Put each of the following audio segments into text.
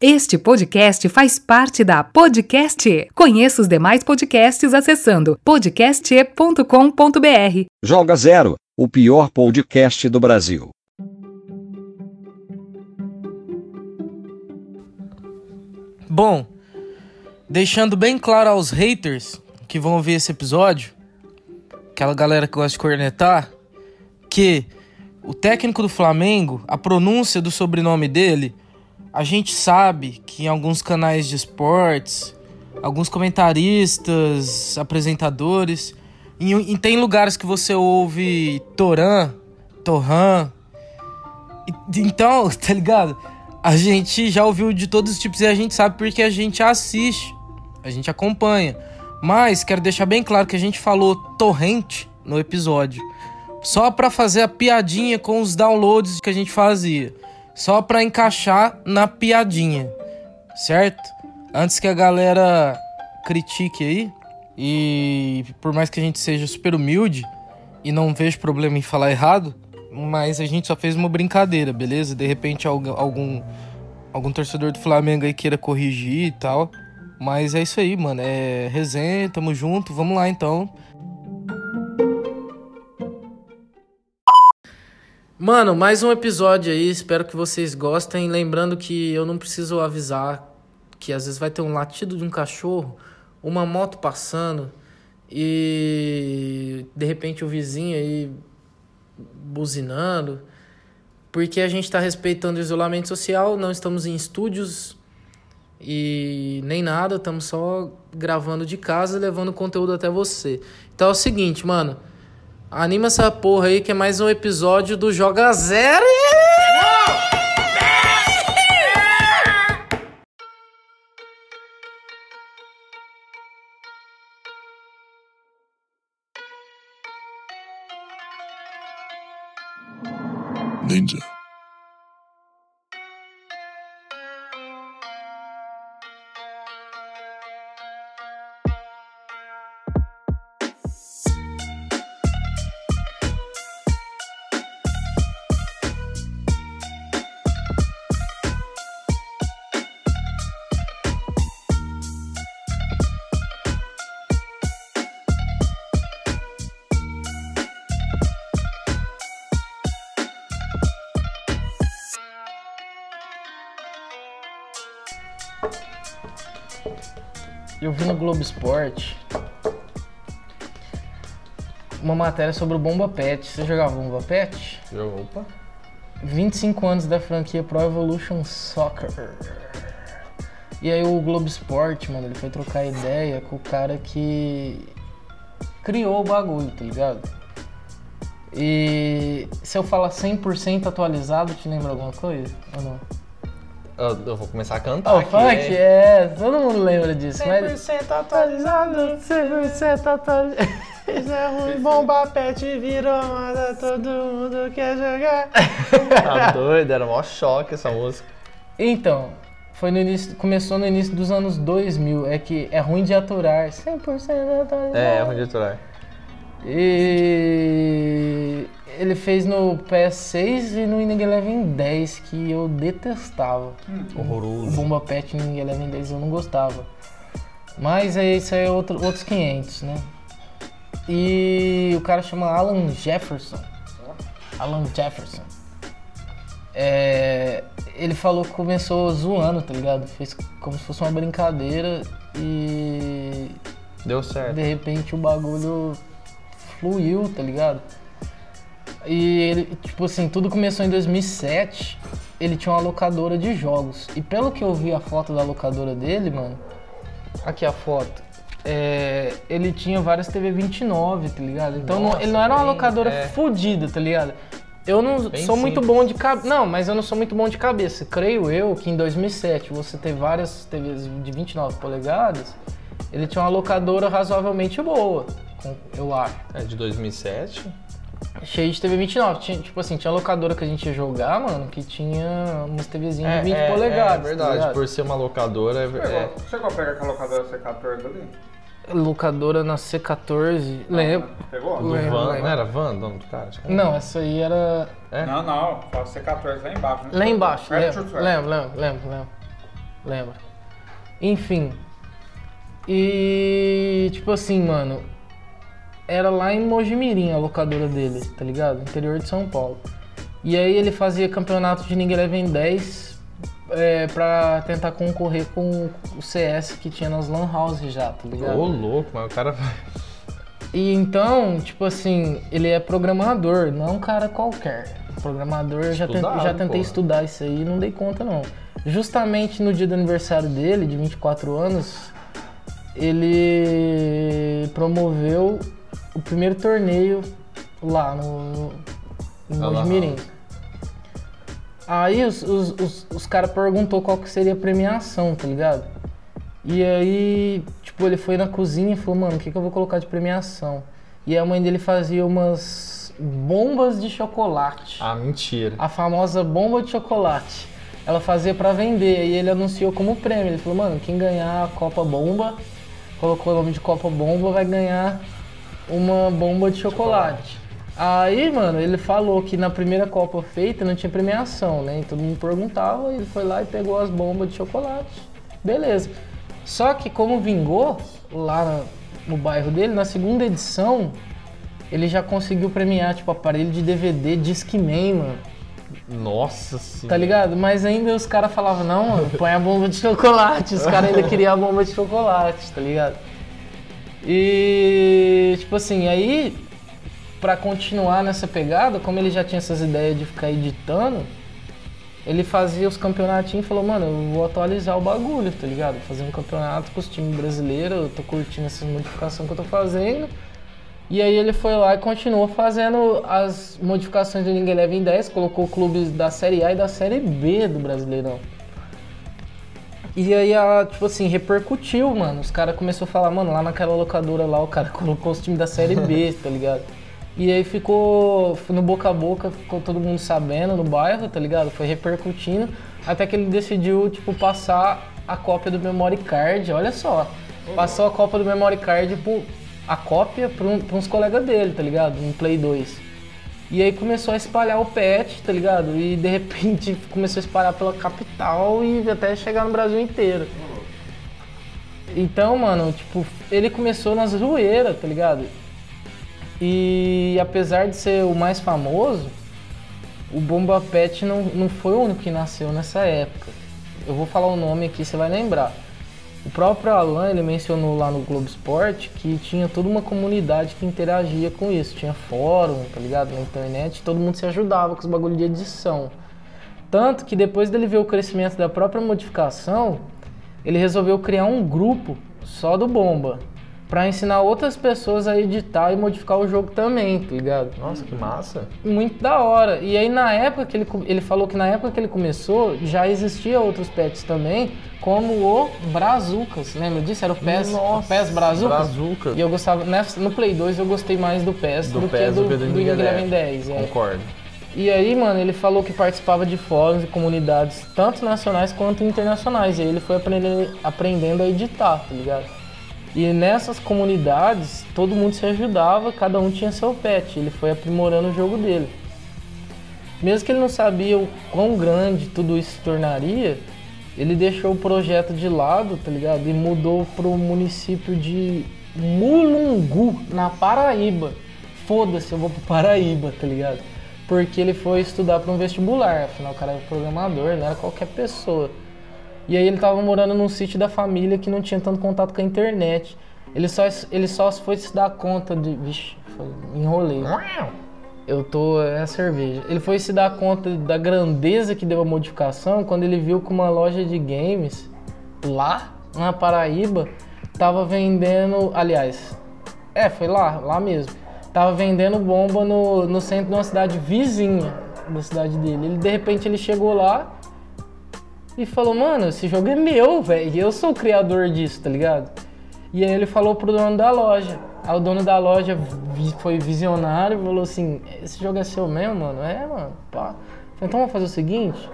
Este podcast faz parte da Podcast. Conheça os demais podcasts acessando podcast.com.br. Joga Zero, o pior podcast do Brasil. Bom, deixando bem claro aos haters que vão ouvir esse episódio, aquela galera que gosta de cornetar, que o técnico do Flamengo, a pronúncia do sobrenome dele a gente sabe que em alguns canais de esportes, alguns comentaristas, apresentadores, e, e tem lugares que você ouve Toran, Torran. Então, tá ligado? A gente já ouviu de todos os tipos e a gente sabe porque a gente assiste, a gente acompanha. Mas quero deixar bem claro que a gente falou torrente no episódio, só para fazer a piadinha com os downloads que a gente fazia só para encaixar na piadinha, certo? Antes que a galera critique aí, e por mais que a gente seja super humilde e não vejo problema em falar errado, mas a gente só fez uma brincadeira, beleza? De repente algum algum torcedor do Flamengo aí queira corrigir e tal. Mas é isso aí, mano. É resenha, tamo junto. Vamos lá então. Mano, mais um episódio aí, espero que vocês gostem. Lembrando que eu não preciso avisar que às vezes vai ter um latido de um cachorro, uma moto passando e de repente o vizinho aí buzinando, porque a gente está respeitando o isolamento social, não estamos em estúdios e nem nada, estamos só gravando de casa e levando conteúdo até você. Então é o seguinte, mano. Anima essa porra aí que é mais um episódio do Joga Zero. Eu vi no Globo Esporte uma matéria sobre o Bomba Pet. Você jogava Bomba Pet? Opa. 25 anos da franquia Pro Evolution Soccer. E aí o Globo Esporte, mano, ele foi trocar ideia com o cara que criou o bagulho, tá ligado? E se eu falar 100% atualizado, te lembra alguma coisa? Ou não? Eu, eu vou começar a cantar. O aqui, funk? É, todo mundo lembra disso. 100% atualizado, 100% atualizado. Isso é ruim, bomba pet virou moda, todo mundo quer jogar. tá doido, era mó choque essa música. Então, foi no início, começou no início dos anos 2000. É que é ruim de aturar. 100% atualizado. É, é ruim de aturar. E ele fez no PS6 e no Winning Eleven 10, que eu detestava. O Horroroso. Bomba Pet no Winning Eleven 10 eu não gostava. Mas aí isso aí é outro, outros 500, né? E o cara chama Alan Jefferson. Alan Jefferson. É, ele falou que começou zoando, tá ligado? Fez como se fosse uma brincadeira e Deu certo. de repente o bagulho fluiu, tá ligado? E ele, tipo assim, tudo começou em 2007. Ele tinha uma locadora de jogos. E pelo que eu vi a foto da locadora dele, mano. Aqui a foto. É, ele tinha várias TV 29, tá ligado? Então não- Nossa, ele não era uma bem- locadora é. fodida, tá ligado? Eu não Bem sou muito simples. bom de cabeça. Não, mas eu não sou muito bom de cabeça. Creio eu que em 2007 você ter várias TVs de 29 polegadas, ele tinha uma locadora razoavelmente boa, eu acho. É de 2007? Cheio de TV 29. Tinha, tipo assim, tinha locadora que a gente ia jogar, mano, que tinha umas TVzinhas de 20 polegadas. É tá verdade, ligado? por ser uma locadora, é, é, Pegou. Chegou a pegar aquela locadora C14 ali? Locadora na C14. Lembro. Pegou? do Lembro, Van, lembro. não era Van o nome do cara? Acho que era. Não, essa aí era É? Não, não. Fala C14 lá embaixo. né? lá embaixo. Perto Lembro, lembro, lembro, lembro, lembro. Lembra? Enfim. E tipo assim, mano, era lá em Mojimirim a locadora dele, tá ligado? Interior de São Paulo. E aí ele fazia campeonato de Ninguém Eleven 10 é, pra tentar concorrer com o CS que tinha nas Lan House já, tá ligado? Ô, louco, mas o cara. E então, tipo assim, ele é programador, não é um cara qualquer. Programador, eu já, ten- Estudado, já tentei porra. estudar isso aí e não dei conta não. Justamente no dia do aniversário dele, de 24 anos, ele promoveu o primeiro torneio lá no, no. Mojimirim. Aí os, os, os, os caras perguntou qual que seria a premiação, tá ligado? E aí, tipo, ele foi na cozinha e falou, mano, o que, que eu vou colocar de premiação? E a mãe dele fazia umas bombas de chocolate. Ah, mentira. A famosa bomba de chocolate. Ela fazia pra vender e ele anunciou como prêmio. Ele falou, mano, quem ganhar a Copa Bomba, colocou o nome de Copa Bomba, vai ganhar uma bomba de chocolate. Aí, mano, ele falou que na primeira Copa feita não tinha premiação, né? E todo mundo perguntava, ele foi lá e pegou as bombas de chocolate. Beleza. Só que como vingou lá no bairro dele, na segunda edição, ele já conseguiu premiar, tipo, aparelho de DVD Discman, mano. Nossa senhora. Tá ligado? Mas ainda os caras falavam, não, mano, põe a bomba de chocolate. Os caras ainda queriam a bomba de chocolate, tá ligado? E, tipo assim, aí, pra continuar nessa pegada, como ele já tinha essas ideias de ficar editando, ele fazia os campeonatinhos e falou, mano, eu vou atualizar o bagulho, tá ligado? Fazer um campeonato com os times brasileiros, eu tô curtindo essa modificação que eu tô fazendo. E aí ele foi lá e continuou fazendo as modificações do Ninguém Leva em 10, colocou clubes da Série A e da Série B do Brasileirão. E aí, a, tipo assim, repercutiu, mano. Os caras começaram a falar, mano, lá naquela locadora lá, o cara colocou os times da Série B, tá ligado? E aí ficou no boca a boca, ficou todo mundo sabendo no bairro, tá ligado? Foi repercutindo, até que ele decidiu, tipo, passar a cópia do memory card, olha só. Passou a cópia do memory card, pro, a cópia pra, um, pra uns colegas dele, tá ligado? No Play 2. E aí começou a espalhar o patch, tá ligado? E de repente começou a espalhar pela capital e até chegar no Brasil inteiro. Então, mano, tipo, ele começou nas zoeiras, tá ligado? E apesar de ser o mais famoso, o Bomba Pet não, não foi o único que nasceu nessa época. Eu vou falar o nome aqui, você vai lembrar. O próprio Alan, ele mencionou lá no Globo Esporte que tinha toda uma comunidade que interagia com isso. Tinha fórum, tá ligado? Na internet, todo mundo se ajudava com os bagulho de edição. Tanto que depois dele ver o crescimento da própria modificação, ele resolveu criar um grupo só do Bomba. Pra ensinar outras pessoas a editar e modificar o jogo também, tá ligado? Nossa, que massa. Muito da hora. E aí na época que ele, ele falou que na época que ele começou, já existia outros pets também, como o Brazucas. Lembra disso? Era o PES, o PES Brazucas. Brazuca. E eu gostava, no Play 2 eu gostei mais do PES Do do, PES que do, do do do Leva. 10. é. Concordo. E aí, mano, ele falou que participava de fóruns e comunidades, tanto nacionais quanto internacionais. E aí ele foi aprendendo, aprendendo a editar, tá ligado? E nessas comunidades, todo mundo se ajudava, cada um tinha seu pet. Ele foi aprimorando o jogo dele. Mesmo que ele não sabia o quão grande tudo isso se tornaria, ele deixou o projeto de lado, tá ligado? E mudou pro município de Mulungu, na Paraíba. Foda-se, eu vou pro Paraíba, tá ligado? Porque ele foi estudar para um vestibular, afinal o cara era programador, não era qualquer pessoa. E aí ele tava morando num sítio da família que não tinha tanto contato com a internet. Ele só, ele só foi se dar conta de. Vixe, enrolei. Eu tô. É a cerveja. Ele foi se dar conta da grandeza que deu a modificação quando ele viu que uma loja de games lá na Paraíba tava vendendo. Aliás, é, foi lá, lá mesmo. Tava vendendo bomba no, no centro de uma cidade vizinha da cidade dele. Ele, de repente ele chegou lá e falou, mano, esse jogo é meu, velho. Eu sou o criador disso, tá ligado? E aí ele falou pro dono da loja. Aí o dono da loja foi visionário e falou assim, esse jogo é seu mesmo, mano? É, mano, pá. Então vamos fazer o seguinte,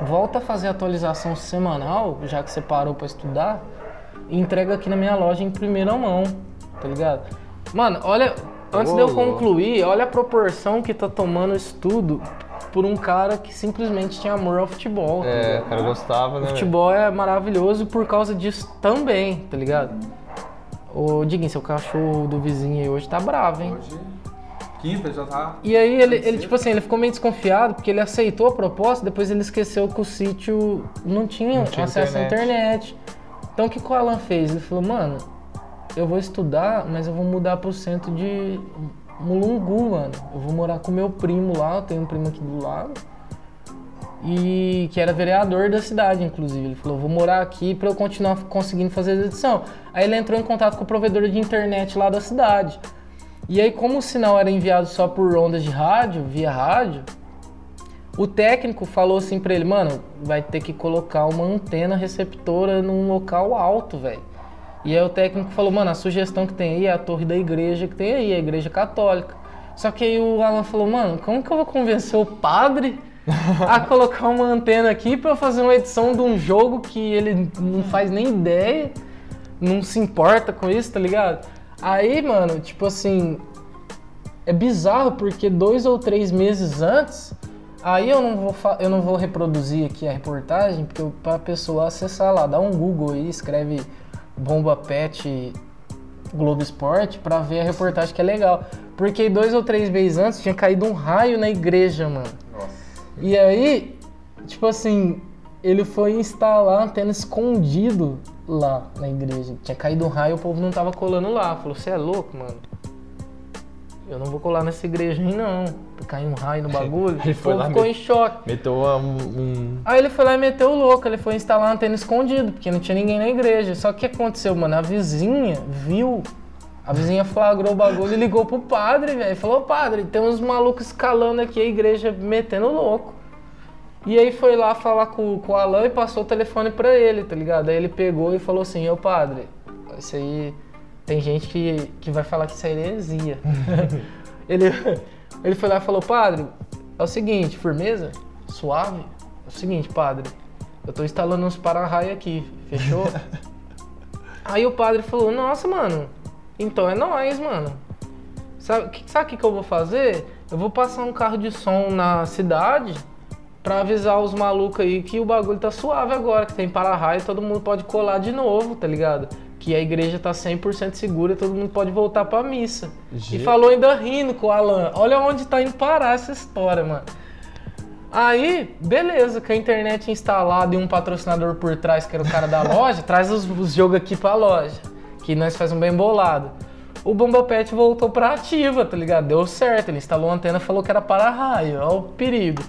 volta a fazer a atualização semanal, já que você parou pra estudar, e entrega aqui na minha loja em primeira mão, tá ligado? Mano, olha, antes de eu concluir, olha a proporção que tá tomando isso tudo por um cara que simplesmente tinha amor ao futebol. É, o cara gostava, né? O futebol é maravilhoso por causa disso também, tá ligado? Ô, Diguinho, seu cachorro do vizinho aí hoje tá bravo, hein? Hoje, quinta já tá. E aí ele, ele, tipo assim, ele ficou meio desconfiado porque ele aceitou a proposta, depois ele esqueceu que o sítio não tinha, Não tinha acesso à internet. internet. Então o que, que o Alan fez? Ele falou, mano, eu vou estudar, mas eu vou mudar pro centro de Mulungu, mano. Eu vou morar com meu primo lá, eu tenho um primo aqui do lado. E que era vereador da cidade, inclusive. Ele falou, vou morar aqui pra eu continuar conseguindo fazer a edição. Aí ele entrou em contato com o provedor de internet lá da cidade. E aí, como o sinal era enviado só por ondas de rádio, via rádio, o técnico falou assim pra ele, mano, vai ter que colocar uma antena receptora num local alto, velho. E aí o técnico falou, mano, a sugestão que tem aí é a torre da igreja que tem aí, a igreja católica. Só que aí o Alan falou, mano, como que eu vou convencer o padre a colocar uma antena aqui pra eu fazer uma edição de um jogo que ele não faz nem ideia, não se importa com isso, tá ligado? Aí, mano, tipo assim, é bizarro porque dois ou três meses antes, aí eu não vou, eu não vou reproduzir aqui a reportagem, porque pra pessoa acessar lá, dá um Google aí, escreve Bomba Pet Globo Esporte pra ver a reportagem que é legal. Porque dois ou três meses antes tinha caído um raio na igreja, mano. Nossa. E aí, tipo assim, ele foi instalar antena escondido lá na igreja. Tinha caído um raio, o povo não tava colando lá. Falou, você é louco, mano? Eu não vou colar nessa igreja aí, não. Caiu um raio no bagulho. Ele foi lá ficou em choque. Meteu uma- um. Aí ele foi lá e meteu o louco, ele foi instalar a antena escondido, porque não tinha ninguém na igreja. Só que o que aconteceu, mano? A vizinha viu, a vizinha flagrou o bagulho e ligou pro padre, velho. Falou, padre, tem uns malucos escalando aqui a igreja metendo louco. E aí foi lá falar com, com o Alan e passou o telefone pra ele, tá ligado? Aí ele pegou e falou assim, ô padre, isso aí. Tem gente que, que vai falar que isso é heresia. ele, ele foi lá e falou, padre, é o seguinte, firmeza? Suave? É o seguinte, padre, eu tô instalando uns para-raio aqui, fechou? Aí o padre falou, nossa, mano, então é nóis, mano. Sabe o que, sabe que que eu vou fazer? Eu vou passar um carro de som na cidade pra avisar os malucos aí que o bagulho tá suave agora, que tem para-raio e todo mundo pode colar de novo, tá ligado? Que a igreja tá 100% segura e todo mundo pode voltar pra missa. Ge- E falou ainda rindo com o Alan. Olha onde tá indo parar essa história, mano. Aí, beleza, com a internet instalada e um patrocinador por trás, que era o cara da loja, traz os, os jogos aqui pra loja. Que nós faz um bem bolado. O Bomba Pet voltou pra ativa, tá ligado? Deu certo, ele instalou a antena falou que era para-raio, olha o perigo.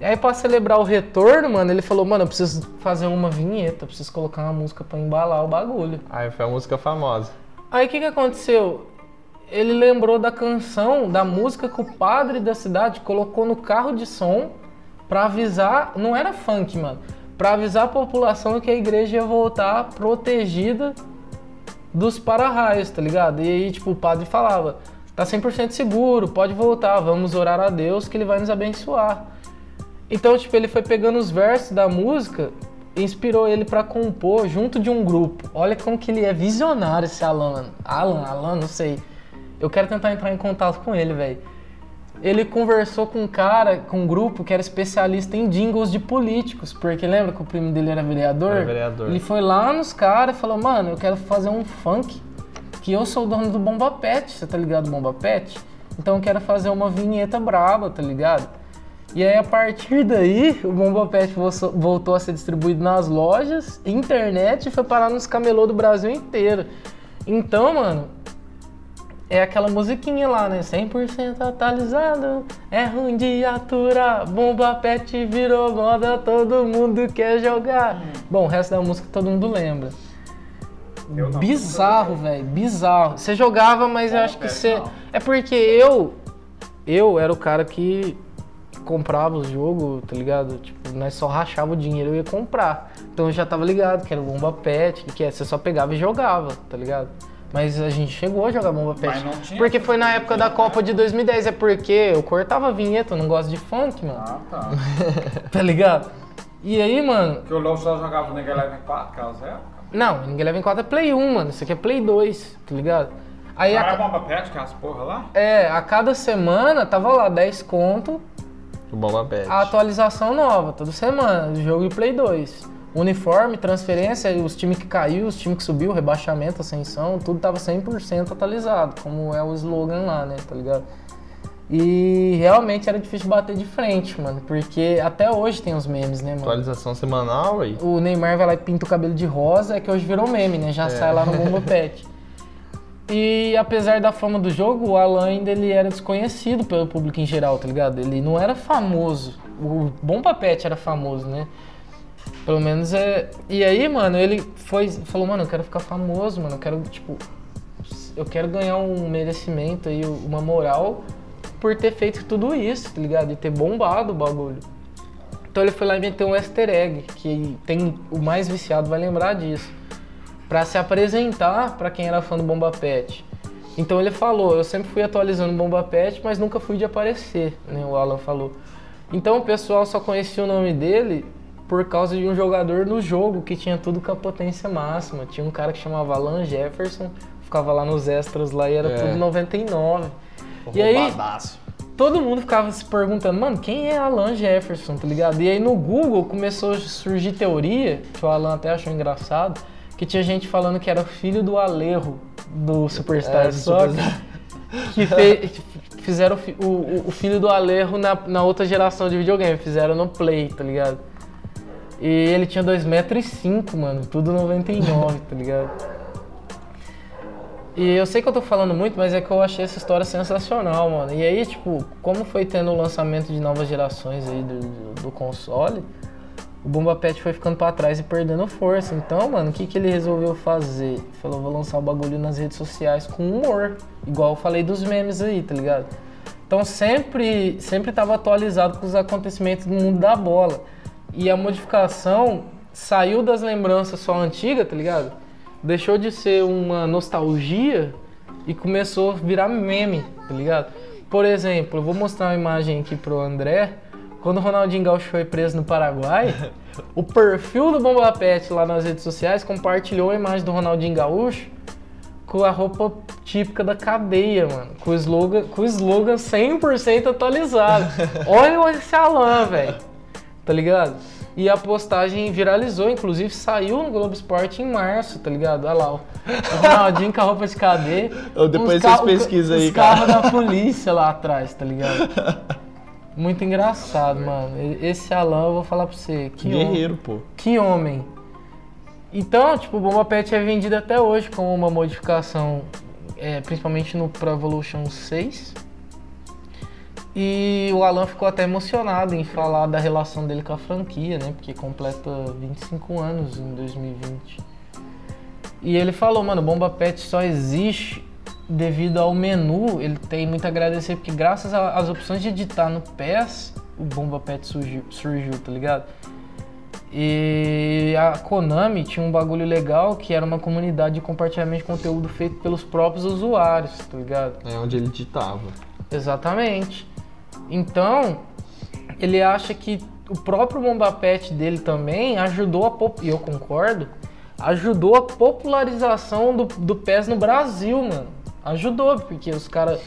E aí, pra celebrar o retorno, mano, ele falou, mano, eu preciso fazer uma vinheta, preciso colocar uma música pra embalar o bagulho. Aí foi a música famosa. Aí o que, que aconteceu? Ele lembrou da canção, da música que o padre da cidade colocou no carro de som pra avisar. Não era funk, mano. Pra avisar a população que a igreja ia voltar protegida dos para-raios, tá ligado? E aí, tipo, o padre falava: tá 100% seguro, pode voltar, vamos orar a Deus que ele vai nos abençoar. Então, tipo, ele foi pegando os versos da música e inspirou ele pra compor junto de um grupo. Olha como que ele é visionário esse Alan. Alan, Alan, não sei. Eu quero tentar entrar em contato com ele, velho. Ele conversou com um cara, com um grupo que era especialista em jingles de políticos, porque lembra que o primo dele era vereador? Era vereador. Ele foi lá nos caras e falou, mano, eu quero fazer um funk, que eu sou o dono do Bomba Pet, você tá ligado do Bomba Pet? Então eu quero fazer uma vinheta braba, tá ligado? E aí, a partir daí, o Bomba Pet vo- voltou a ser distribuído nas lojas, internet e foi parar nos camelô do Brasil inteiro. Então, mano, é aquela musiquinha lá, né? 100% atualizado, é ruim de aturar. Bomba Pet virou moda, todo mundo quer jogar. Bom, o resto da música todo mundo lembra. Não. Bizarro, velho, bizarro. Você jogava, mas eu acho que você. não. É porque eu. Eu era o cara que comprava os jogos, tá ligado? Tipo, nós só rachava o dinheiro e ia comprar. Então eu já tava ligado que era o Bomba Pet, que, que é, você só pegava e jogava, tá ligado? Mas a gente chegou a jogar Bomba Pet. Mas não tinha porque foi na época da Copa de 2010, é porque eu cortava a vinheta, eu não gosto de funk, mano. Ah, tá. Tá ligado? E aí, mano, Porque o Léo só jogava no Mega Eleven 4, aquelas épocas. não, ninguém leva em conta é Play 1, mano. Isso aqui é Play 2, tá ligado? Aí Não a, era Bomba Pet, que é as porra lá? É, a cada semana tava lá 10 conto O Bomba Pet. a atualização nova, toda semana, do jogo de Play 2. Uniforme, transferência, os times que caiu, os times que subiu, rebaixamento, ascensão, tudo tava 100% atualizado, como é o slogan lá, né, tá ligado? E realmente era difícil bater de frente, mano, porque até hoje tem os memes, né, mano? Atualização semanal aí. O Neymar vai lá e pinta o cabelo de rosa, é que hoje virou meme, né? Já sai lá no Bomba Pet. E apesar da fama do jogo, o Alan ainda ele era desconhecido pelo público em geral, tá ligado? Ele não era famoso. O Bomba Pet era famoso, né? Pelo menos é. E aí, mano, ele foi. Falou, mano, eu quero ficar famoso, mano. Eu quero, tipo. Eu quero ganhar um merecimento aí, uma moral por ter feito tudo isso, tá ligado? E ter bombado o bagulho. Então ele foi lá e meteu um easter egg, que tem o mais viciado vai lembrar disso. Pra se apresentar pra quem era fã do Bomba Pet. Então ele falou, eu sempre fui atualizando o Bomba Pet, mas nunca fui de aparecer, né? O Alan falou. Então o pessoal só conhecia o nome dele por causa de um jogador no jogo que tinha tudo com a potência máxima. Tinha um cara que chamava Alan Jefferson, ficava lá nos extras lá e era É. tudo 99. E aí, todo mundo ficava se perguntando, mano, quem é Alan Jefferson, tá ligado? E aí no Google começou a surgir teoria, que o Alan até achou engraçado, que tinha gente falando que era filho do Alejo do Superstar É, do Superstar. que fe- fizeram o o, o- filho do Alejo na, na outra geração de videogame, fizeram no Play, tá ligado? E ele tinha 2,5 metros, e cinco, mano, tudo 99, tá ligado? E eu sei que eu tô falando muito, mas é que eu achei essa história sensacional, mano. E aí, tipo, como foi tendo o lançamento de novas gerações aí do, do console, o Bomba Pet foi ficando pra trás e perdendo força. Então, mano, o que, que ele resolveu fazer? Falou, vou lançar o bagulho nas redes sociais com humor. Igual eu falei dos memes aí, tá ligado? Então sempre, sempre tava atualizado com os acontecimentos do mundo da bola. E a modificação saiu das lembranças só antigas, tá ligado? Deixou de ser uma nostalgia e começou a virar meme, tá ligado? Por exemplo, eu vou mostrar uma imagem aqui pro André. Quando o Ronaldinho Gaúcho foi preso no Paraguai, o perfil do Bomba Pet lá nas redes sociais compartilhou a imagem do Ronaldinho Gaúcho com a roupa típica da cadeia, mano. Com o slogan, com o slogan 100% atualizado. Olha esse Alan, velho. Tá ligado? E a postagem viralizou, inclusive saiu no Globo Esporte em março, tá ligado? Olha lá, o Ronaldinho com a roupa de cadeia. Depois vocês pesquisam aí, Os carros da polícia lá atrás, tá ligado? Muito engraçado, mano. Esse Alan, eu vou falar pra você. Que homem. Guerreiro, pô. Que homem. Então, tipo, o Bomba Pet é vendido até hoje como uma modificação, é, principalmente no Pro Evolution 6. E o Alan ficou até emocionado em falar da relação dele com a franquia, né? Porque completa 25 anos em 2020. E ele falou, mano, Bomba Pet só existe devido ao menu. Ele tem muito a agradecer, porque graças às opções de editar no PES, o Bomba Pet surgiu, surgiu tá ligado? E a Konami tinha um bagulho legal que era uma comunidade de compartilhamento de conteúdo feito pelos próprios usuários, tá ligado? É onde ele ditava. Exatamente. Então, ele acha que o próprio Bomba Pet dele também ajudou a e eu concordo, ajudou a popularização do, do PES no Brasil, mano. Ajudou, porque os caras,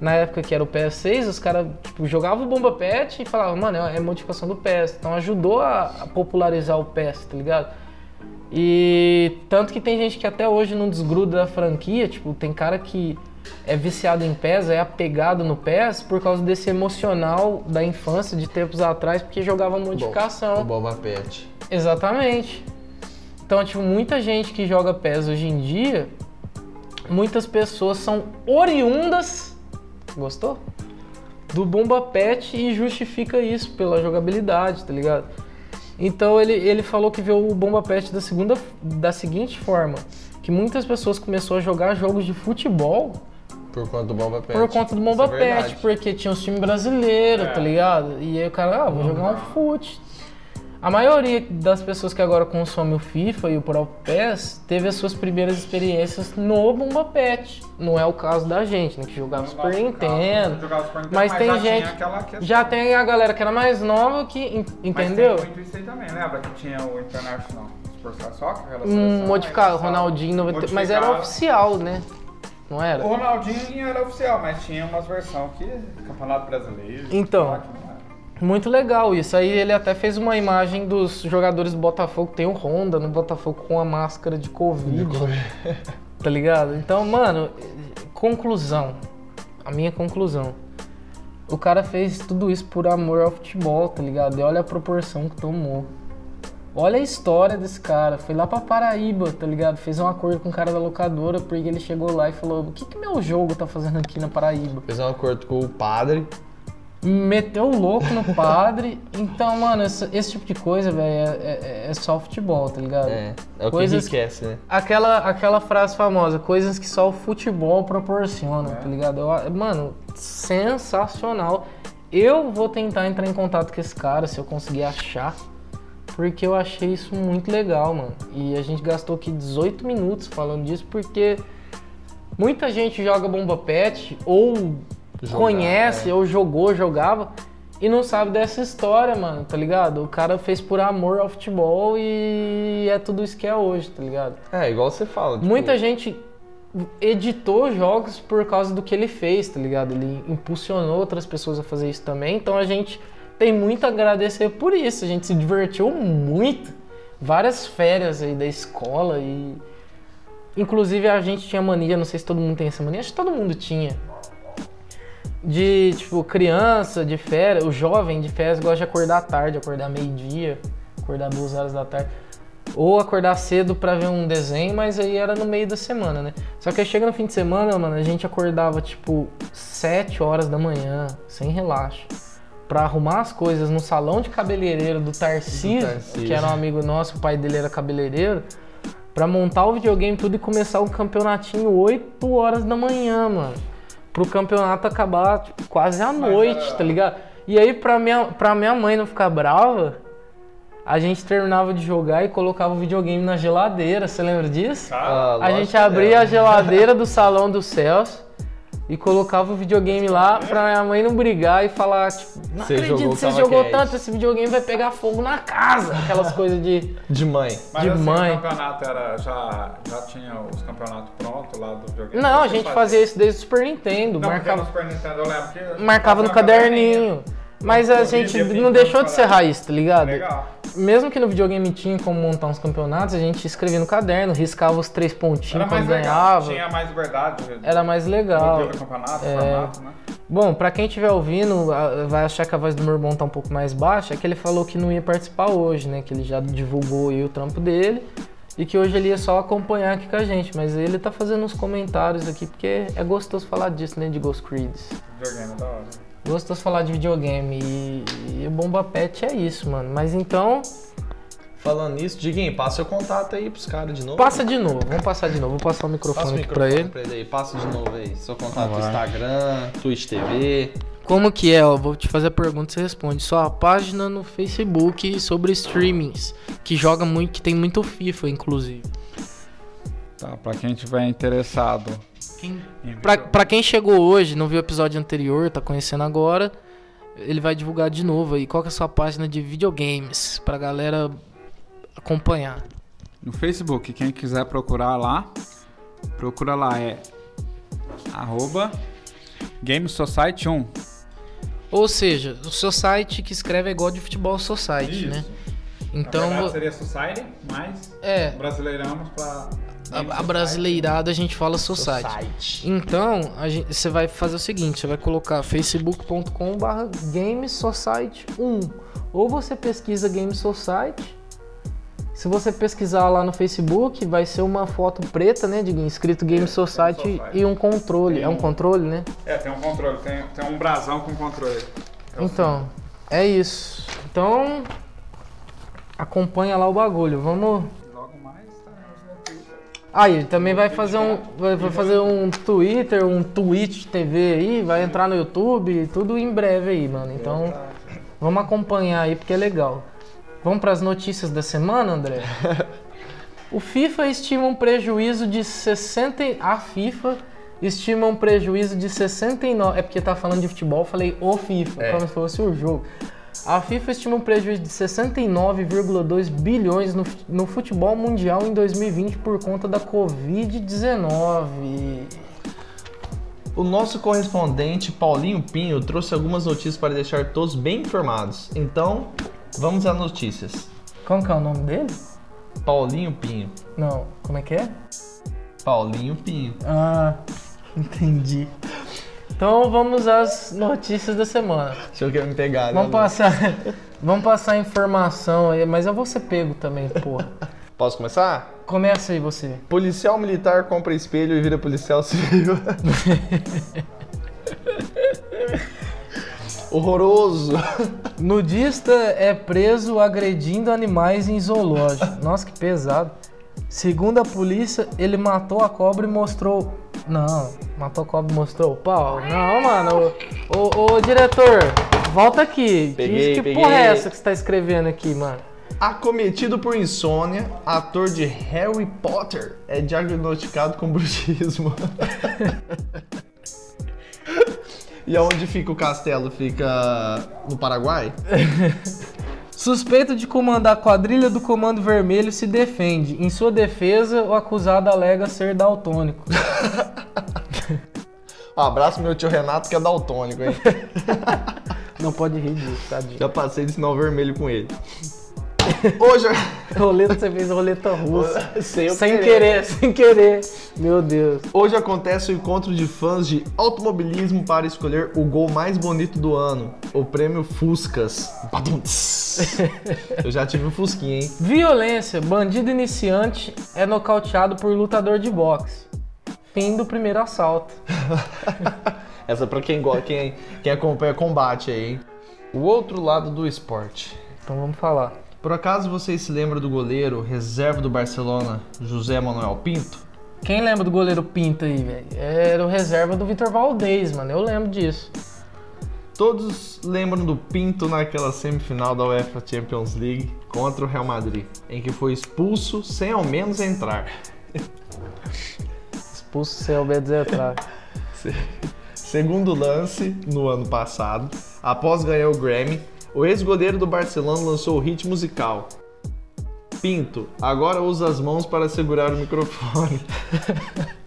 na época que era o PS6, os caras tipo, jogavam o Bomba Pet e falavam, mano, é modificação do PES. Então ajudou a, popularizar o PES, tá ligado? E tanto que tem gente que até hoje não desgruda da franquia, tipo, tem cara que é viciado em PES, é apegado no PES por causa desse emocional da infância de tempos atrás, porque jogava modificação. O Bomba Pet. Exatamente. Então, tipo, muita gente que joga PES hoje em dia, muitas pessoas são oriundas, gostou? Do Bomba Pet e justifica isso pela jogabilidade, tá ligado? Então ele, ele falou que viu o Bomba Pet da, segunda, da seguinte forma, que muitas pessoas começaram a jogar jogos de futebol Por conta do Bomba Pet. por conta do Bomba é Pet, porque tinha os times brasileiros, É. tá ligado? E aí o cara, ah, vou jogar um fute. A maioria das pessoas que agora consomem o FIFA e o próprio PES teve as suas primeiras experiências no Bomba Pet. Não é o caso da gente, né? Que jogava Super nosso caso, Nintendo. jogava Super Nintendo, Mas tem já gente. Já tem a galera que era mais nova que. en- Entendeu? Mas tem muito isso aí também, lembra que tinha o International Superstar Soccer? Um modificado, Ronaldinho 90, Mas era oficial, né? Não era? O Ronaldinho era oficial, mas tinha umas versões que. Campeonato Brasileiro. Então. que. Muito legal isso. Aí ele até fez uma imagem dos jogadores do Botafogo. Tem o Honda no Botafogo com a máscara de Covid. tá ligado? Então, mano, conclusão. A minha conclusão. O cara fez tudo isso por amor ao futebol, tá ligado? E olha a proporção que tomou. Olha a história desse cara. Foi lá pra Paraíba, tá ligado? Fez um acordo com o cara da locadora, porque ele chegou lá e falou: O que, que meu jogo tá fazendo aqui na Paraíba? Fez um acordo com o padre. Meteu o louco no padre. Então, mano, esse, esse tipo de coisa, velho, é, é- é só futebol, tá ligado? É, é o Coisas- que enriquece, né? Aquela, aquela frase famosa, coisas que só o futebol proporciona, tá ligado? Eu- mano, sensacional. Eu vou tentar entrar em contato com esse cara, se eu conseguir achar, porque eu achei isso muito legal, mano. E a gente gastou aqui 18 minutos falando disso, porque muita gente joga bomba pet, ou Jogar, conhece, é. ou jogou, jogava, e não sabe dessa história, mano, tá ligado? O cara fez por amor ao futebol e é tudo isso que é hoje, tá ligado? É, igual você fala. tipo, Muita gente editou jogos por causa do que ele fez, tá ligado? Ele impulsionou outras pessoas a fazer isso também, então a gente tem muito a agradecer por isso. A gente se divertiu muito. Várias férias aí da escola e. Inclusive a gente tinha mania, não sei se todo mundo tem essa mania, acho que todo mundo tinha. De, tipo, criança de férias, o jovem de férias gosta de acordar tarde, acordar meio-dia, acordar duas horas da tarde. Ou acordar cedo pra ver um desenho, mas aí era no meio da semana, né? Só que aí chega no fim de semana, mano, a gente acordava tipo 7 horas da manhã, sem relaxo, pra arrumar as coisas no salão de cabeleireiro do Tarcísio, Tarcísio. que era um amigo nosso, o pai dele era cabeleireiro, pra montar o videogame tudo e começar o campeonatinho 8 horas da manhã, mano. Pro campeonato acabar tipo, quase à noite, era- tá ligado? E aí, pra minha, pra minha mãe não ficar brava, a gente terminava de jogar e colocava o videogame na geladeira, você lembra disso? Ah, A gente abria é. a geladeira do salão do Celso e colocava o videogame lá pra minha mãe não brigar e falar, tipo, não Você acredito jogou que você jogou Cat. tanto, esse videogame vai pegar fogo na casa. Aquelas coisas de. De mãe. mas de assim, mãe. o campeonato era, já, já tinha os campeonatos prontos lá do videogame? Não, a gente fazia isso desde o Super Nintendo. Não, marcava, no Super Nintendo eu lembro que... marcava no um caderninho. Mas a gente não deixou de ser raiz, tá ligado? Legal. Mesmo que no videogame tinha como montar uns campeonatos, a gente escrevia no caderno, riscava os três pontinhos quando legal, ganhava. tinha mais liberdade. Era mais legal. Campeonato, É. formato, né? Bom, pra quem estiver ouvindo, vai achar que a voz do meu irmão tá um pouco mais baixa, é que ele falou que não ia participar hoje, né? Que ele já divulgou aí o trampo dele e que hoje ele ia só acompanhar aqui com a gente. Mas ele tá fazendo uns comentários aqui, porque é gostoso falar disso, né? De Ghost Creeds. Videogame é da hora. Gostoso falar de videogame e, e o Bomba Pet é isso, mano. Mas então, Falando nisso, Diguinho, passa seu contato aí pros caras de novo. passa de novo. Vamos passar de novo. Vou passar o microfone, Passa o aqui pra microfone ele. pra ele aí. Passa de novo aí. Seu contato no. Instagram, Twitch TV. Como que é? Ó, vou te fazer a pergunta e você responde. Sua página no Facebook sobre streamings, que joga muito, que tem muito FIFA, inclusive. Tá, pra quem tiver interessado Quem- em Pra, pra quem chegou hoje, não viu o episódio anterior, tá conhecendo agora, ele vai divulgar de novo aí. Qual que é a sua página de videogames pra galera acompanhar? No Facebook, quem quiser procurar lá, procura lá, é arroba Game Society 1. Ou seja, o seu site que escreve é igual de futebol society, né? Então, Na verdade, vo- seria Society, mas é, brasileiramos pra... a, a brasileirada a gente fala society. Então, a gente- você vai fazer o seguinte, você vai colocar facebook.com/barra Game Society 1. Ou você pesquisa Game Society. Se você pesquisar lá no Facebook, vai ser uma foto preta, né, de escrito Game É, Society, Game Society. e um controle. Tem É um controle, né? É, tem um controle, tem, tem um brasão com controle. É Então, é isso. Então, acompanha lá o bagulho. Vamos Aí, ele também vai fazer um, vai vai fazer um Twitter, um Twitch TV aí, vai entrar no YouTube, tudo em breve aí, mano. Então, vamos acompanhar aí porque é legal. Vamos para as notícias da semana, André? O FIFA estima um prejuízo de 60, e- a FIFA estima um prejuízo de 69, é porque tá falando de futebol, eu falei o FIFA, É. como se fosse o jogo. A FIFA estima um prejuízo de 69,2 bilhões no, no futebol mundial em 2020 por conta da Covid-19. O nosso correspondente Paulinho Pinho trouxe algumas notícias para deixar todos bem informados. Então, vamos às notícias. Como que é o nome dele? Paulinho Pinho. Não, como é que é? Paulinho Pinho. Ah, entendi. Então vamos às notícias da semana. Achou que ia me pegar, né? Vamos passar, vamos passar informação aí, mas eu vou ser pego também, porra. Posso começar? Começa aí você. Policial militar compra espelho e vira policial civil. Horroroso. Nudista é preso agredindo animais em zoológico. Nossa, que pesado. Segundo a polícia, ele matou a cobra e mostrou. Não, e mostrou o pau. Não, mano. Ô, ô, ô, diretor, volta aqui. Peguei, que peguei. porra é essa que você tá escrevendo aqui, mano? Acometido por insônia, ator de Harry Potter é diagnosticado com bruxismo. e aonde fica o castelo? Fica no Paraguai? Suspeito de comandar a quadrilha do Comando Vermelho se defende. Em sua defesa, o acusado alega ser daltônico. Um abraço meu tio Renato que é daltônico, hein? Não pode rir disso, tadinho. Já passei de sinal vermelho com ele. Hoje. Roleta, você fez roleta russa. Sem sem querer. querer, sem querer. Meu Deus. Hoje acontece o encontro de fãs de automobilismo para escolher o gol mais bonito do ano, o prêmio Fuscas. Eu já tive um Fusquinha, hein? Violência. Bandido iniciante é nocauteado por lutador de boxe. Fim do primeiro assalto. Essa pra quem, quem, quem acompanha combate aí, hein? O outro lado do esporte. Então vamos falar. Por acaso vocês se lembram do goleiro reserva do Barcelona, José Manuel Pinto? Quem lembra do goleiro Pinto aí, velho? Era o reserva do Vitor Valdez, mano. Eu lembro disso. Todos lembram do Pinto naquela semifinal da UEFA Champions League contra o Real Madrid, em que foi expulso sem ao menos entrar. Expulso sem obedecer atrás. Segundo lance, no ano passado, após ganhar o Grammy, o ex-goleiro do Barcelona lançou o hit musical. Pinto, agora usa as mãos para segurar o microfone.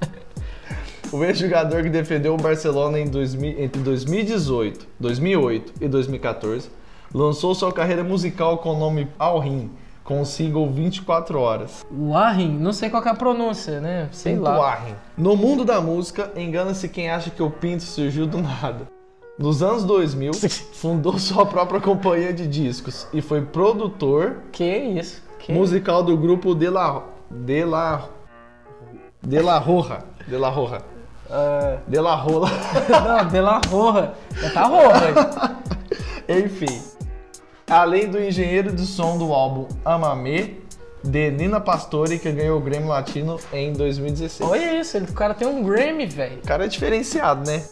o ex-jogador que defendeu o Barcelona em 2000 entre 2018, 2008 e 2014 lançou sua carreira musical com o nome Al Rim, com o single 24 Horas. O Arrin, não sei qual é a pronúncia, né? Sei Pinto lá. Arrin. No mundo da música, engana-se quem acha que o Pinto surgiu do nada. Nos anos 2000, fundou sua própria companhia de discos e foi produtor Que isso? Que musical do grupo De La De La De La Roja, De La Roja, Ah, De La Rola. não, de la Roja. Já tá roja. Enfim, além do engenheiro de som do álbum Amame de Nina Pastore que ganhou o Grammy Latino em 2016. Olha isso, ele- o cara tem um Grammy, velho. O cara é diferenciado, né?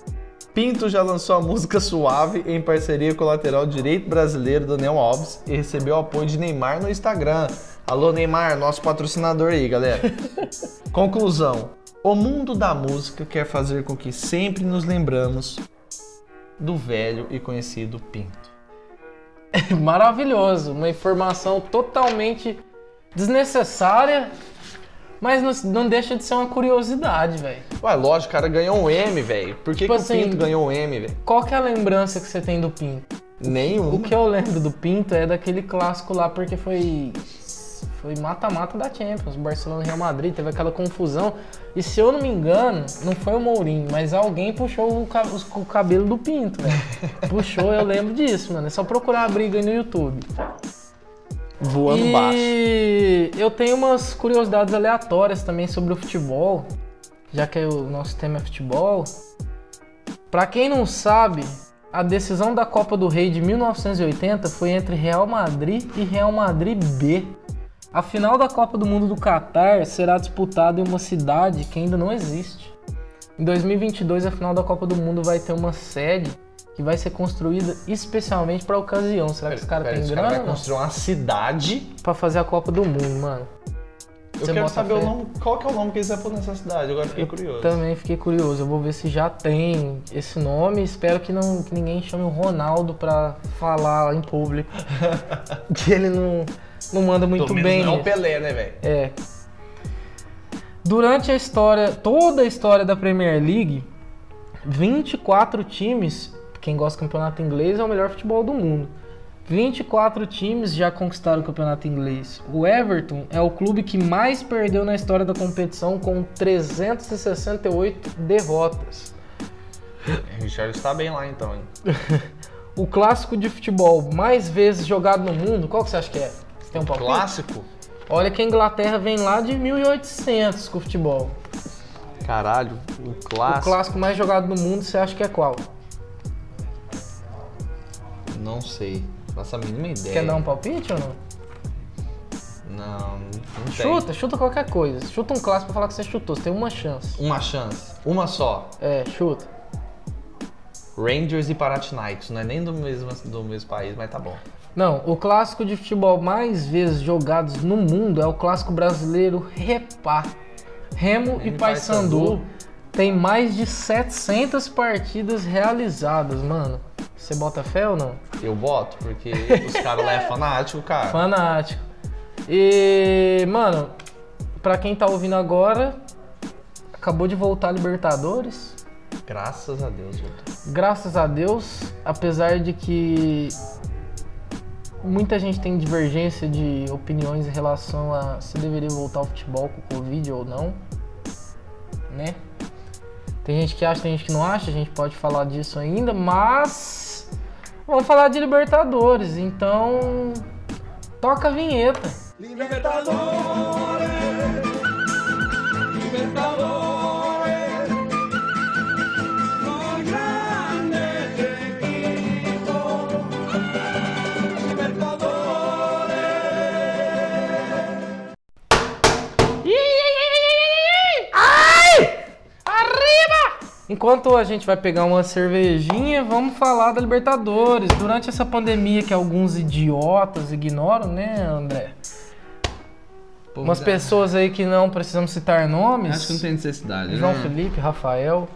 Pinto já lançou a música Suave em parceria com o lateral direito brasileiro Daniel Alves e recebeu apoio de Neymar no Instagram. Alô Neymar, nosso patrocinador aí, galera. Conclusão: o mundo da música quer fazer com que sempre nos lembramos do velho e conhecido Pinto. Maravilhoso. Uma informação totalmente desnecessária, mas não, não deixa de ser uma curiosidade, velho. Ué, lógico, o cara ganhou um M, velho. Por que, Tipo que assim, o Pinto ganhou um M, velho? Qual que é a lembrança que você tem do Pinto? Nenhum. O que eu lembro do Pinto é daquele clássico lá, porque foi. Foi mata-mata da Champions, Barcelona e Real Madrid, teve aquela confusão. E se eu não me engano, não foi o Mourinho, mas alguém puxou o, cabelo do Pinto, velho. Puxou, eu lembro disso, mano. É só procurar a briga aí no YouTube. Voando e baixo. eu tenho umas curiosidades aleatórias também sobre o futebol, já que o nosso tema é futebol. Pra quem não sabe, a decisão da Copa do Rei de 1980 foi entre Real Madrid e Real Madrid B. A final da Copa do Mundo do Catar será disputada em uma cidade que ainda não existe. Em 2022, a final da Copa do Mundo vai ter uma sede que vai ser construída especialmente para ocasião. Será que os caras têm esse cara grana? vai construir uma cidade Pra fazer a Copa do Mundo, mano. Eu Você quero saber o nome, qual que é o nome que eles vão pôr nessa cidade, agora fiquei curioso. Também fiquei curioso. Eu vou ver se já tem esse nome. Espero que, não, que ninguém chame o Ronaldo pra falar em público. que ele não, não manda muito Pelo bem. não é o. Pelé, né, velho? É. Durante a história, toda a história da Premier League, 24 times, quem gosta do campeonato inglês é o melhor futebol do mundo. 24 times já conquistaram o campeonato inglês. O Everton é o clube que mais perdeu na história da competição com 368 derrotas. O Richard está bem lá então, hein? O clássico de futebol mais vezes jogado no mundo, qual que você acha que é? Você tem um palpite? Clássico? Olha que a Inglaterra vem lá de 1800 com o futebol. Caralho, o O clássico. clássico mais jogado no mundo, você acha que é qual? Não sei. Faço a mínima ideia. Quer dar um palpite ou não? Não, não tem. Chuta, chuta qualquer coisa. Chuta um clássico pra falar que você chutou. Você tem uma chance. Uma chance. Uma só. É, chuta. Rangers e Panathinaikos. Não é nem do mesmo, do mesmo país, mas tá bom. Não, o clássico de futebol mais vezes jogados no mundo é o clássico brasileiro Repá. Remo e e Paysandu Paysandu. tem mais de 700 partidas realizadas, mano. Você bota fé ou não? Eu boto, porque os caras lá é fanático, cara. Fanático. E, mano, pra quem tá ouvindo agora, acabou de voltar a Libertadores. Graças a Deus, Vitor. Graças a Deus, apesar de que muita gente tem divergência de opiniões em relação a se deveria voltar ao futebol com o Covid ou não, né? Tem gente que acha, tem gente que não acha, a gente pode falar disso ainda, mas vamos falar de Libertadores, então toca a vinheta. Enquanto a gente vai pegar uma cervejinha, vamos falar da Libertadores. Durante essa pandemia que alguns idiotas ignoram, né, André? Umas pessoas aí que não precisamos citar nomes. Acho que não tem necessidade, João né? Felipe, Rafael.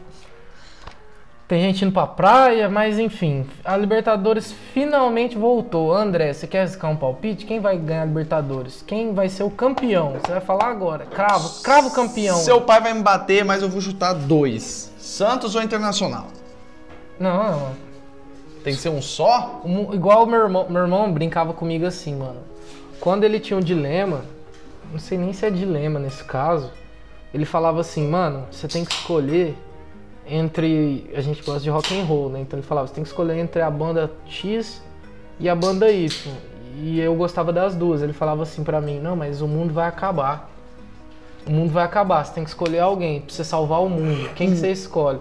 Tem gente indo pra praia, mas enfim. A Libertadores finalmente voltou. André, você quer riscar um palpite? Quem vai ganhar a Libertadores? Quem vai ser o campeão? Você vai falar agora. Cravo, cravo campeão. Seu pai vai me bater, mas eu vou chutar dois. Santos ou Internacional? Não, não. Tem que ser um só? Um- igual meu irmão, meu irmão brincava comigo assim, mano. Quando ele tinha um dilema, não sei nem se é dilema nesse caso, ele falava assim, mano, você tem que escolher entre. A gente gosta de rock and roll, né? Então ele falava, você tem que escolher entre a banda X e a banda Y. E eu gostava das duas. Ele falava assim pra mim, não, mas o mundo vai acabar. O mundo vai acabar, você tem que escolher alguém pra você salvar o mundo. Quem que você escolhe?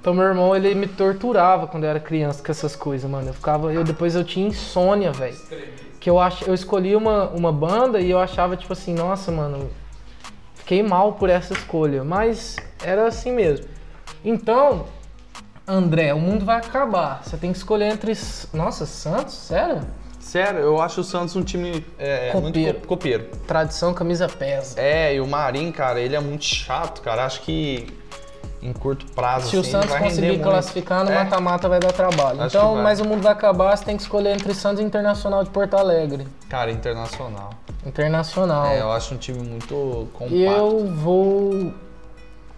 Então meu irmão, ele me torturava quando eu era criança com essas coisas, mano. Eu ficava, eu depois eu tinha insônia, velho. Que eu ach, eu escolhi uma, uma banda e eu achava tipo assim, nossa, mano, fiquei mal por essa escolha, mas era assim mesmo. Então, André, o mundo vai acabar. Você tem que escolher entre, nossa, Santos, sério? Sério, eu acho o Santos um time é, muito Copeiro. co- copeiro. Tradição, camisa pesa. É, e o Marinho, cara, ele é muito chato, cara. Acho que em curto prazo, Se o assim, Santos vai render conseguir muito. classificar no É. mata-mata vai dar trabalho. Acho então, mas o mundo vai acabar, você tem que escolher entre Santos e Internacional de Porto Alegre. Cara, internacional. Internacional. É, eu acho um time muito compacto. Eu vou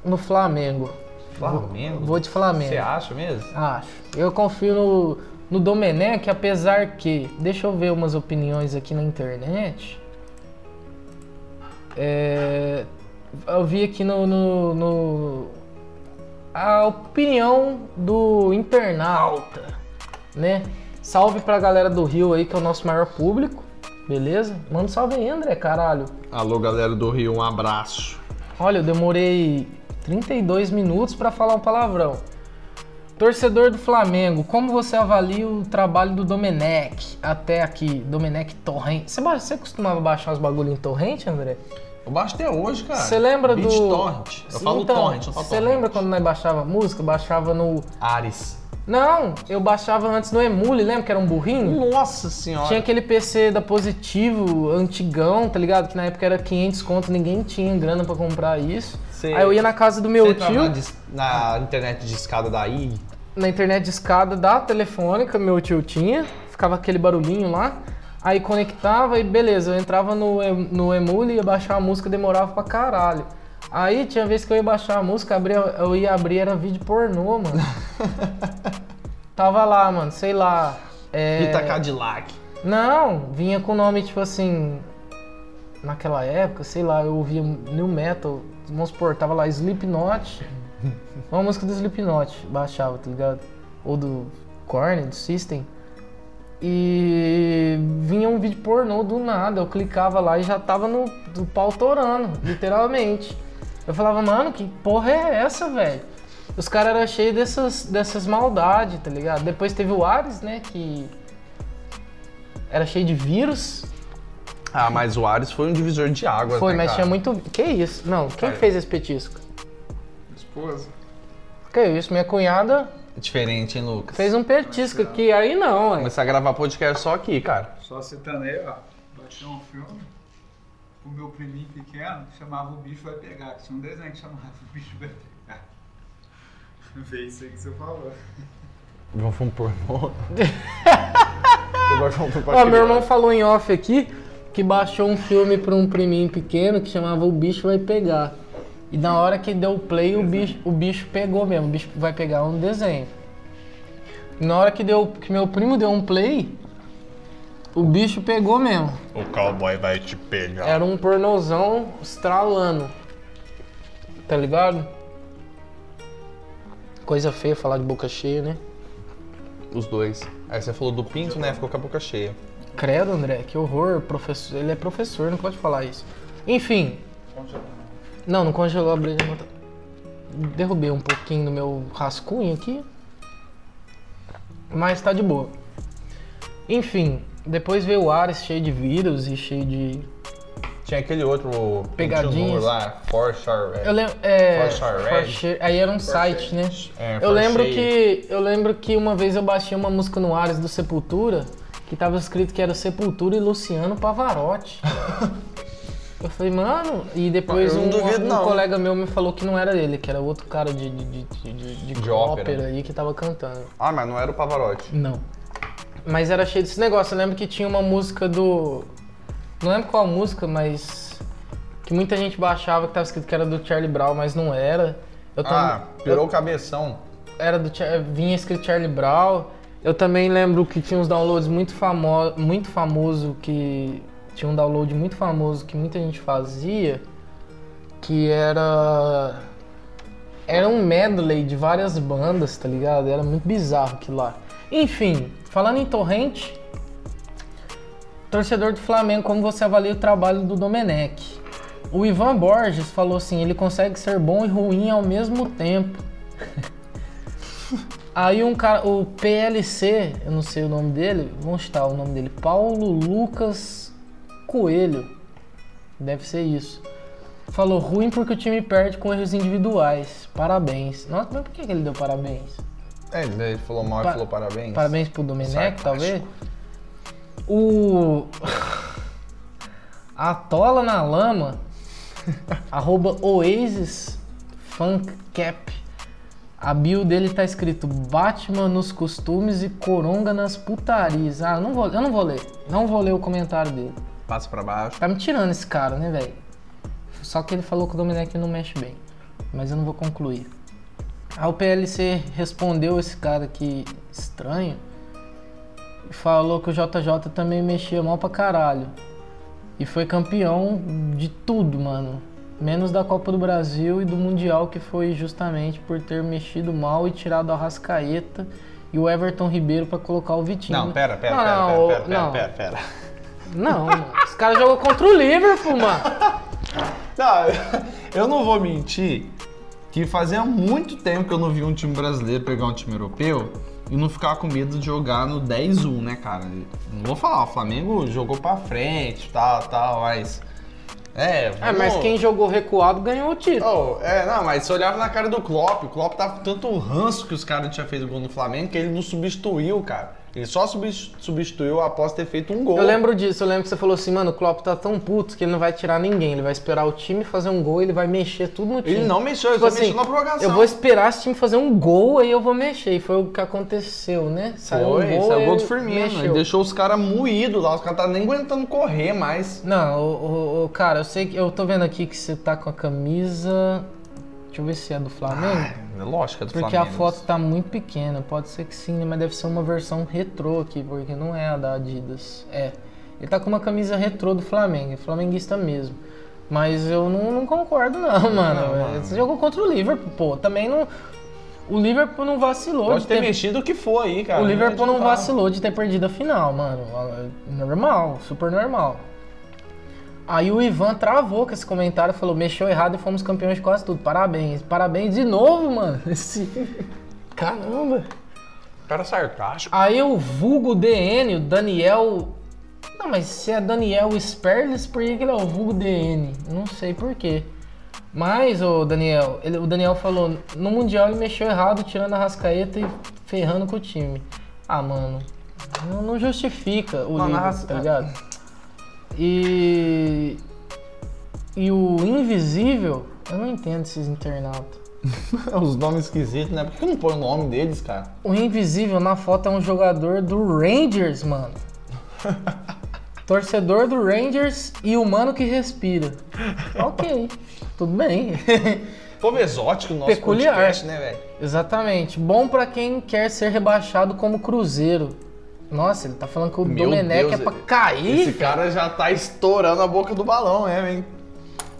no Flamengo. Flamengo? Vou de Flamengo. Você acha mesmo? Acho. Eu confio no, no Domenech, apesar que. Deixa eu ver umas opiniões aqui na internet. É, eu vi aqui no, no- no- A opinião do internauta, né? Salve pra galera do Rio aí, que é o nosso maior público. Beleza? Manda um salve aí, André, caralho. Alô, galera do Rio, um abraço. Olha, eu demorei 32 minutos para falar um palavrão. Torcedor do Flamengo, como você avalia o trabalho do Domenech até aqui? Domenech Torrent. Você, você costumava baixar os bagulho em Torrent, André? Eu baixo até hoje, cara. Você lembra Beat do. Torrent. Eu falo Então, Torrent, eu falo Você lembra quando nós baixava música? Baixava no. Ares. Não, eu baixava antes no Emule, lembra que era um burrinho? Nossa senhora. Tinha aquele PC da Positivo, antigão, tá ligado? Que na época era 500 conto, ninguém tinha grana pra comprar isso. Aí eu ia na casa do meu tio. Na, na internet de escada daí. Na internet de escada da telefônica, meu tio tinha, ficava aquele barulhinho lá. Aí conectava e beleza, eu entrava no, no Emule, ia baixar a música, demorava pra caralho. Aí tinha vez que eu ia baixar a música, abria, eu ia abrir, era vídeo pornô, mano. Tava lá, mano, sei lá. É... Rita Cadillac. Não, vinha com nome tipo assim. Naquela época, sei lá, eu ouvia New Metal, vamos supor, tava lá Slipknot. Uma música do Slipknot, baixava, tá ligado? Ou do Korn, do System. E vinha um vídeo pornô do nada, eu clicava lá e já tava no, no pau torando, literalmente. Eu falava, mano, que porra é essa, velho? Os caras eram cheios dessas, dessas maldades, tá ligado? Depois teve o Ares, né, que era cheio de vírus. Ah, mas o Ares foi um divisor de águas, Foi, né, mas cara? tinha muito. Que isso? Não, quem Cara. fez esse petisco? Esposa. Que isso? Minha cunhada Diferente, hein, Lucas? fez um petisco aqui, aí não, ué. Começar a gravar podcast só aqui, cara. Só citando aí, ó. Baixei um filme. O meu priminho pequeno chamava O Bicho Vai Pegar. que Tinha um desenho que chamava O Bicho Vai Pegar. Vê isso aí que você falou. Vamos um pornô. Eu gosto de um pornô pra Ó, meu irmão falou em off aqui que baixou um filme pra um priminho pequeno que chamava O Bicho Vai Pegar. E na hora que deu o play, o bicho, o bicho pegou mesmo. O bicho vai pegar um desenho. Na hora que, deu, que meu primo deu um play, o bicho pegou mesmo. O cowboy vai te pegar. Era um pornozão estralando. Tá ligado? Coisa feia falar de boca cheia, né? Os dois. Aí você falou do pinto, né? Ficou com a boca cheia. Credo, André, que horror. Professor, ele é professor, não pode falar isso. Enfim. Não, não congelou a breja. Não tá... Derrubei um pouquinho no meu rascunho aqui. Mas tá de boa. Enfim, depois veio o Ares cheio de vírus e cheio de. Tinha aquele outro Pegadinhas. lá, Forchar. Eu lembro. É, aí era um site, né? É, Eu lembro que eu lembro que uma vez eu baixei uma música no Ares do Sepultura que tava escrito que era Sepultura e Luciano Pavarotti. eu falei, mano, e depois um, duvido, um colega meu me falou que não era ele, que era outro cara de, de, de, de, de- De ópera. ópera. aí que tava cantando. Ah, mas não era o Pavarotti. Não. Mas era cheio desse negócio. Eu lembro que tinha uma música do. Não lembro qual música, mas. Que muita gente baixava que tava escrito que era do Charlie Brown, mas não era. Eu tam- Ah, pirou o cabeção. era do vinha escrito Charlie Brown. Eu também lembro que tinha uns downloads muito famoso, muito famoso que tinha um download muito famoso que muita gente fazia, que era era um medley de várias bandas, tá ligado? Era muito bizarro aquilo lá. Enfim, falando em torrente, torcedor do Flamengo, como você avalia o trabalho do Domenech? O Ivan Borges falou assim, ele consegue ser bom e ruim ao mesmo tempo. Aí um cara, o PLC, eu não sei o nome dele, vamos chutar o nome dele, Paulo Lucas Coelho, deve ser isso. Falou ruim porque o time perde com erros individuais. Parabéns. Nossa, mas por que ele deu parabéns? É, ele falou mal e Pa- falou parabéns. Parabéns pro Domenech, talvez. O. Atola na lama. arroba Oasis Funkcap. A bio dele tá escrito Batman nos costumes e Coronga nas putarias. Ah, não vou, eu não vou ler. Não vou ler o comentário dele. Passa pra baixo. Tá me tirando esse cara, né, velho? Só que ele falou que o Domenech não mexe bem. Mas eu não vou concluir. Aí o PLC respondeu esse cara aqui estranho. E falou que o JJ também mexia mal pra caralho. E foi campeão de tudo, mano. Menos da Copa do Brasil e do Mundial, que foi justamente por ter mexido mal e tirado a Rascaeta e o Everton Ribeiro pra colocar o Vitinho. Não, pera, pera, Não, pera, pera, pera, pera, não. pera, pera. Não, mano. Esse cara jogou contra o Liverpool, mano. Não, eu não vou mentir que fazia muito tempo que eu não vi um time brasileiro pegar um time europeu e não ficar com medo de jogar no 10-1, né, cara? Não vou falar, o Flamengo jogou pra frente, tal, tal, mas. É, É, vamos- mas quem jogou recuado ganhou o título. Oh, é, não, mas você olhava na cara do Klopp, o Klopp tava com tanto ranço que os caras tinham feito gol no Flamengo que ele não substituiu, cara. Ele só subs- substituiu após ter feito um gol. Eu lembro disso, eu lembro que você falou assim, mano, o Klopp tá tão puto que ele não vai tirar ninguém. Ele vai esperar o time fazer um gol, ele vai mexer tudo no time. Ele não mexeu, ele Tipo só assim, mexeu na prorrogação. eu vou esperar esse time fazer um gol, aí eu vou mexer. E foi o que aconteceu, né? Saiu Foi, um gol, saiu o gol do Firmino. mexeu. Ele deixou os caras moídos lá, os caras tá nem aguentando correr mais. Não, o, o- o- cara, eu sei que. Eu tô vendo aqui que você tá com a camisa. Deixa eu ver se é do Flamengo. É lógico, que é do porque Flamengo. a foto tá muito pequena. Pode ser que sim, né? mas deve ser uma versão retrô aqui, porque não é a da Adidas. É. Ele tá com uma camisa retrô do Flamengo, é flamenguista mesmo. Mas eu não, não concordo, não, mano. Não, mano. Você jogou contra o Liverpool, pô. Também não. O Liverpool não vacilou. Pode de ter mexido o que for aí, cara. o Liverpool não vacilou de ter perdido a final, mano. Normal, super normal. Aí o Ivan travou com esse comentário, falou, mexeu errado e fomos campeões de quase tudo. Parabéns. Parabéns de novo, mano. Esse... Caramba. Cara sarcástico. Aí o vulgo DN, o Daniel... Não, mas se é Daniel Sperles, por que ele é o vulgo DN? Não sei por quê. Mas, o Daniel, ele- o Daniel falou, no Mundial ele mexeu errado, tirando a rascaeta e ferrando com o time. Ah, mano, não, não justifica o a ras- tá ligado? E... E o Invisível, eu não entendo esses internautas. Os nomes esquisitos, né? Por que não põe o nome deles, cara? O Invisível na foto é um jogador do Rangers, mano. Torcedor do Rangers e humano que respira. Ok, tudo bem. Povo exótico no nosso Peculiar. podcast, né, velho? Exatamente. Bom pra quem quer ser rebaixado como Cruzeiro. Nossa, ele tá falando que o Meu Domenech Deus, é pra cair. Esse cara já tá estourando a boca do balão, né, hein?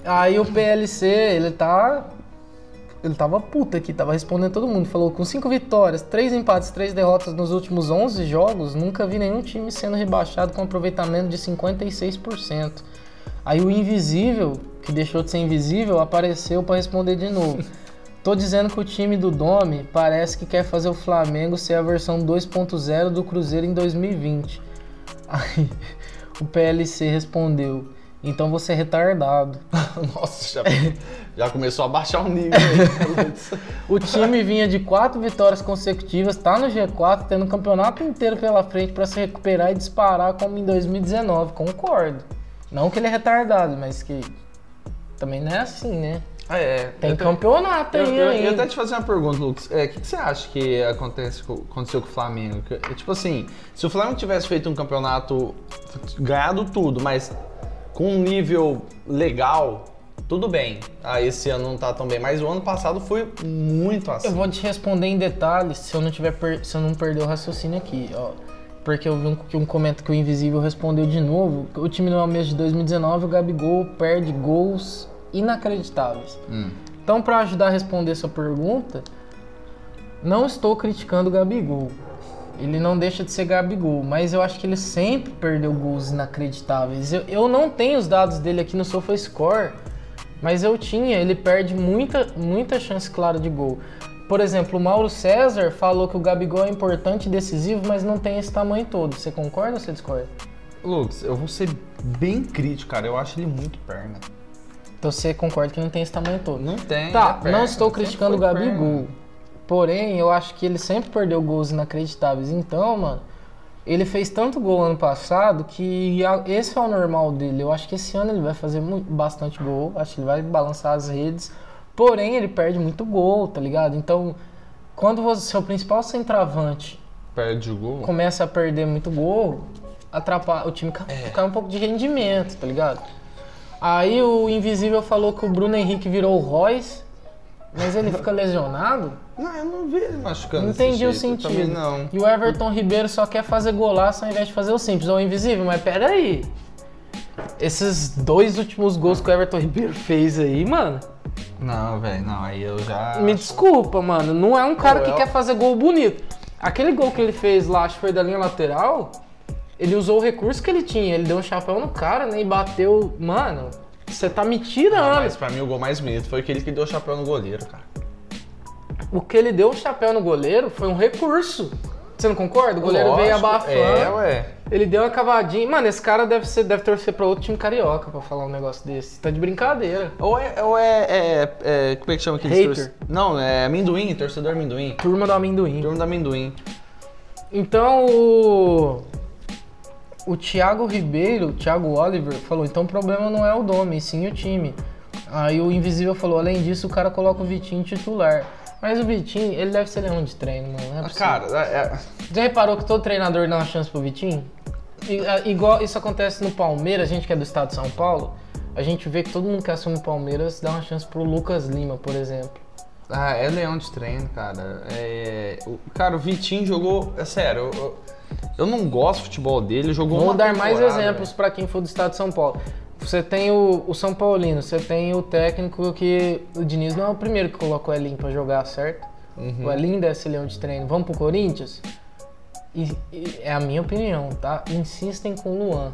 Aí o PLC, ele tá. Ele tava puta aqui, tava respondendo todo mundo. Falou: com cinco vitórias, três empates, três derrotas nos últimos 11 jogos, nunca vi nenhum time sendo rebaixado com aproveitamento de 56%. Aí o Invisível, que deixou de ser invisível, apareceu pra responder de novo. Tô dizendo que o time do Domi parece que quer fazer o Flamengo ser a versão 2.0 do Cruzeiro em 2020. Aí o PLC respondeu: então você é retardado. Nossa, já, já começou a baixar o nível aí. O time vinha de quatro vitórias consecutivas, tá no G4, tendo o campeonato inteiro pela frente pra se recuperar e disparar como em 2019. Concordo. Não que ele é retardado, mas que também não é assim, né? Ah, é. Tem Eu te- campeonato Eu, aí eu, eu ainda. ia até te fazer uma pergunta, Lucas. É, O que, que você acha que acontece, aconteceu com o Flamengo? Que- é, Tipo assim, se o Flamengo tivesse feito um campeonato, ganhado tudo, mas com um nível legal, tudo bem. Ah, esse ano não tá tão bem, mas o ano passado foi muito assim. Eu vou te responder em detalhes se eu não tiver per- se eu não perder o raciocínio aqui, ó. Porque eu vi um, um comento que o Invisível respondeu de novo. O time no mês de 2019, o Gabigol perde gols inacreditáveis. Então, para ajudar a responder sua pergunta, não estou criticando o Gabigol. Ele não deixa de ser Gabigol, mas eu acho que ele sempre perdeu gols inacreditáveis. Eu, eu não tenho os dados dele aqui no SofaScore, mas eu tinha. Ele perde muita, muita chance clara de gol. Por exemplo, o Mauro César falou que o Gabigol é importante e decisivo, mas não tem esse tamanho todo. Você concorda ou você discorda? Lucas, eu vou ser bem crítico, cara. Eu acho ele muito perna. Então você concorda que não tem esse tamanho todo. Não tem. Tá, é não estou criticando o Gabigol. Porém, eu acho que ele sempre perdeu gols inacreditáveis. Então, mano, ele fez tanto gol ano passado que esse é o normal dele. Eu acho que esse ano ele vai fazer bastante gol. Acho que ele vai balançar as redes. Porém, ele perde muito gol, tá ligado? Então, quando o seu principal centroavante Perde o gol. começa a perder muito gol, atrapalha, o time ca- É. cai um pouco de rendimento, tá ligado? Aí o Invisível falou que o Bruno Henrique virou o Royce, mas ele fica lesionado. Não, eu não vi ele machucando Não entendi o sentido. não. E o Everton Ribeiro só quer fazer golaço ao invés de fazer o simples. Ou invisível, mas peraí. Esses dois últimos gols que o Everton Ribeiro fez aí, mano. Não, velho, não. Aí eu já. Me desculpa, mano. Não é um cara que o- quer fazer gol bonito. Aquele gol que ele fez lá, acho que foi da linha lateral. Ele usou o recurso que ele tinha. Ele deu um chapéu no cara, né? E bateu. Mano, você tá me Não, tirando. mas pra mim o gol mais bonito foi aquele que deu o chapéu no goleiro, cara. O que ele deu um chapéu no goleiro foi um recurso. Você não concorda? O goleiro veio Lógico, abafando. É, ué. Ele deu uma cavadinha. Mano, esse cara deve, ser, deve torcer pra outro time carioca pra falar um negócio desse. Tá de brincadeira. Ou é. Ou é, é, é- Como é que chama aquele Hater. torce- Não, é amendoim, torcedor amendoim. Turma do amendoim. Turma do amendoim. Então o. O Thiago Ribeiro, o Thiago Oliver, falou: então o problema não é o Dome, e sim o time. Aí o Invisível falou: além disso, o cara coloca o Vitinho titular. Mas o Vitinho, ele deve ser leão de treino, mano. Não é. Cara, é- é- Já reparou que todo treinador dá uma chance pro Vitinho? I- a- igual isso acontece no Palmeiras, a gente que é do estado de São Paulo, a gente vê que todo mundo que assume o Palmeiras dá uma chance pro Lucas Lima, por exemplo. Ah, é leão de treino, cara. É, o, cara, o Vitinho jogou. É sério, eu, eu- eu não gosto do futebol dele. Jogou Vou uma dar mais exemplos pra quem for do estado de São Paulo. Você tem o, o São Paulino, você tem o técnico que. O Diniz não é o primeiro que colocou o Elinho pra jogar, certo? Uhum. O Elinho ser leão de treino. Vamos pro Corinthians? E- e é a minha opinião, tá? Insistem com o Luan.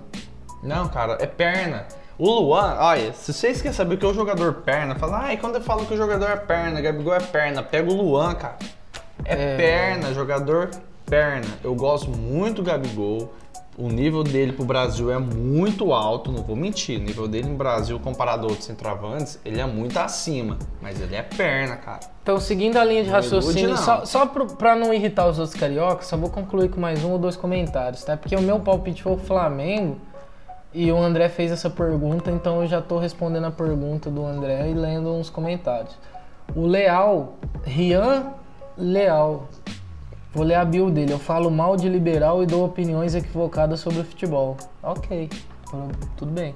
Não, cara, é perna. O Luan, olha, se vocês querem saber o que é o jogador perna, fala, ai, quando eu falo que o jogador é perna, Gabigol é perna, pega o Luan, cara. É, É. perna, jogador perna. Eu gosto muito do Gabigol. O nível dele pro Brasil é muito alto, não vou mentir. O nível dele no Brasil, comparado a outros centroavantes, ele é muito acima. Mas ele é perna, cara. Então, seguindo a linha de raciocínio, ilude, só, só pro, pra não irritar os outros cariocas, só vou concluir com mais um ou dois comentários, tá? Porque o meu palpite foi o Flamengo e o André fez essa pergunta, então eu já tô respondendo a pergunta do André e lendo uns comentários. O Leal, Rian Leal, vou ler a bio dele. Eu falo mal de liberal e dou opiniões equivocadas sobre o futebol. Ok, tudo bem.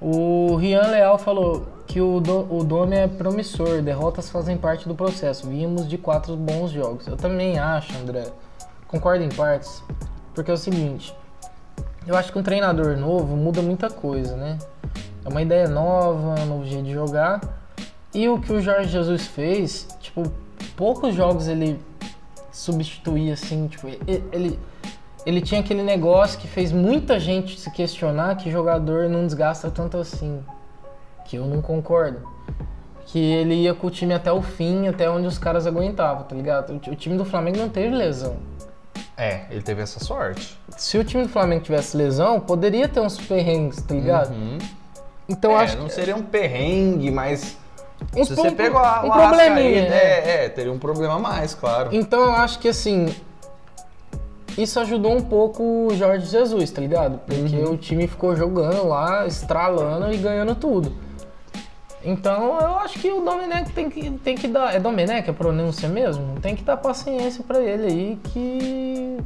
O Rian Leal falou que o, do, o Dome é promissor, derrotas fazem parte do processo. Vimos de quatro bons jogos. Eu também acho, André. Concordo em partes. Porque é o seguinte, eu acho que um treinador novo muda muita coisa, né? É uma ideia nova, um novo jeito de jogar. E o que o Jorge Jesus fez, tipo, poucos jogos ele substituía assim, tipo, ele ele tinha aquele negócio que fez muita gente se questionar que jogador não desgasta tanto assim. Que eu não concordo. Que ele ia com o time até o fim, até onde os caras aguentavam, tá ligado? O ti- O time do Flamengo não teve lesão. É, ele teve essa sorte. Se o time do Flamengo tivesse lesão, poderia ter uns perrengues, tá ligado? Então é, acho não que seria um perrengue, mas Se você pegou a, um probleminha, Arrascaeta, né? é, é, teria um problema a mais, claro. Então eu acho que assim. Isso ajudou um pouco o Jorge Jesus, tá ligado? Porque Uhum. o time ficou jogando lá, estralando e ganhando tudo. Então eu acho que o Domenech tem que, tem que dar. É Domenech a pronúncia mesmo? Tem que dar paciência pra ele aí que.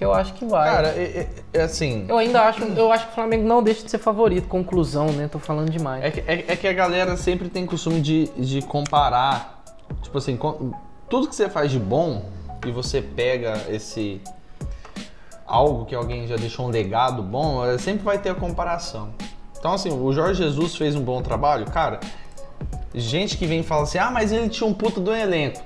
Que eu acho que vai. Cara, é, é- é assim. eu ainda acho. Eu acho que o Flamengo não deixa de ser favorito. Conclusão, né? Tô falando demais. É que, é- é que a galera sempre tem costume de, de comparar. Tipo assim, com- tudo que você faz de bom e você pega esse. algo que alguém já deixou um legado bom, eh, sempre vai ter a comparação. Então, assim, o Jorge Jesus fez um bom trabalho, cara. Gente que vem e fala assim, ah, mas ele tinha um puta do elenco.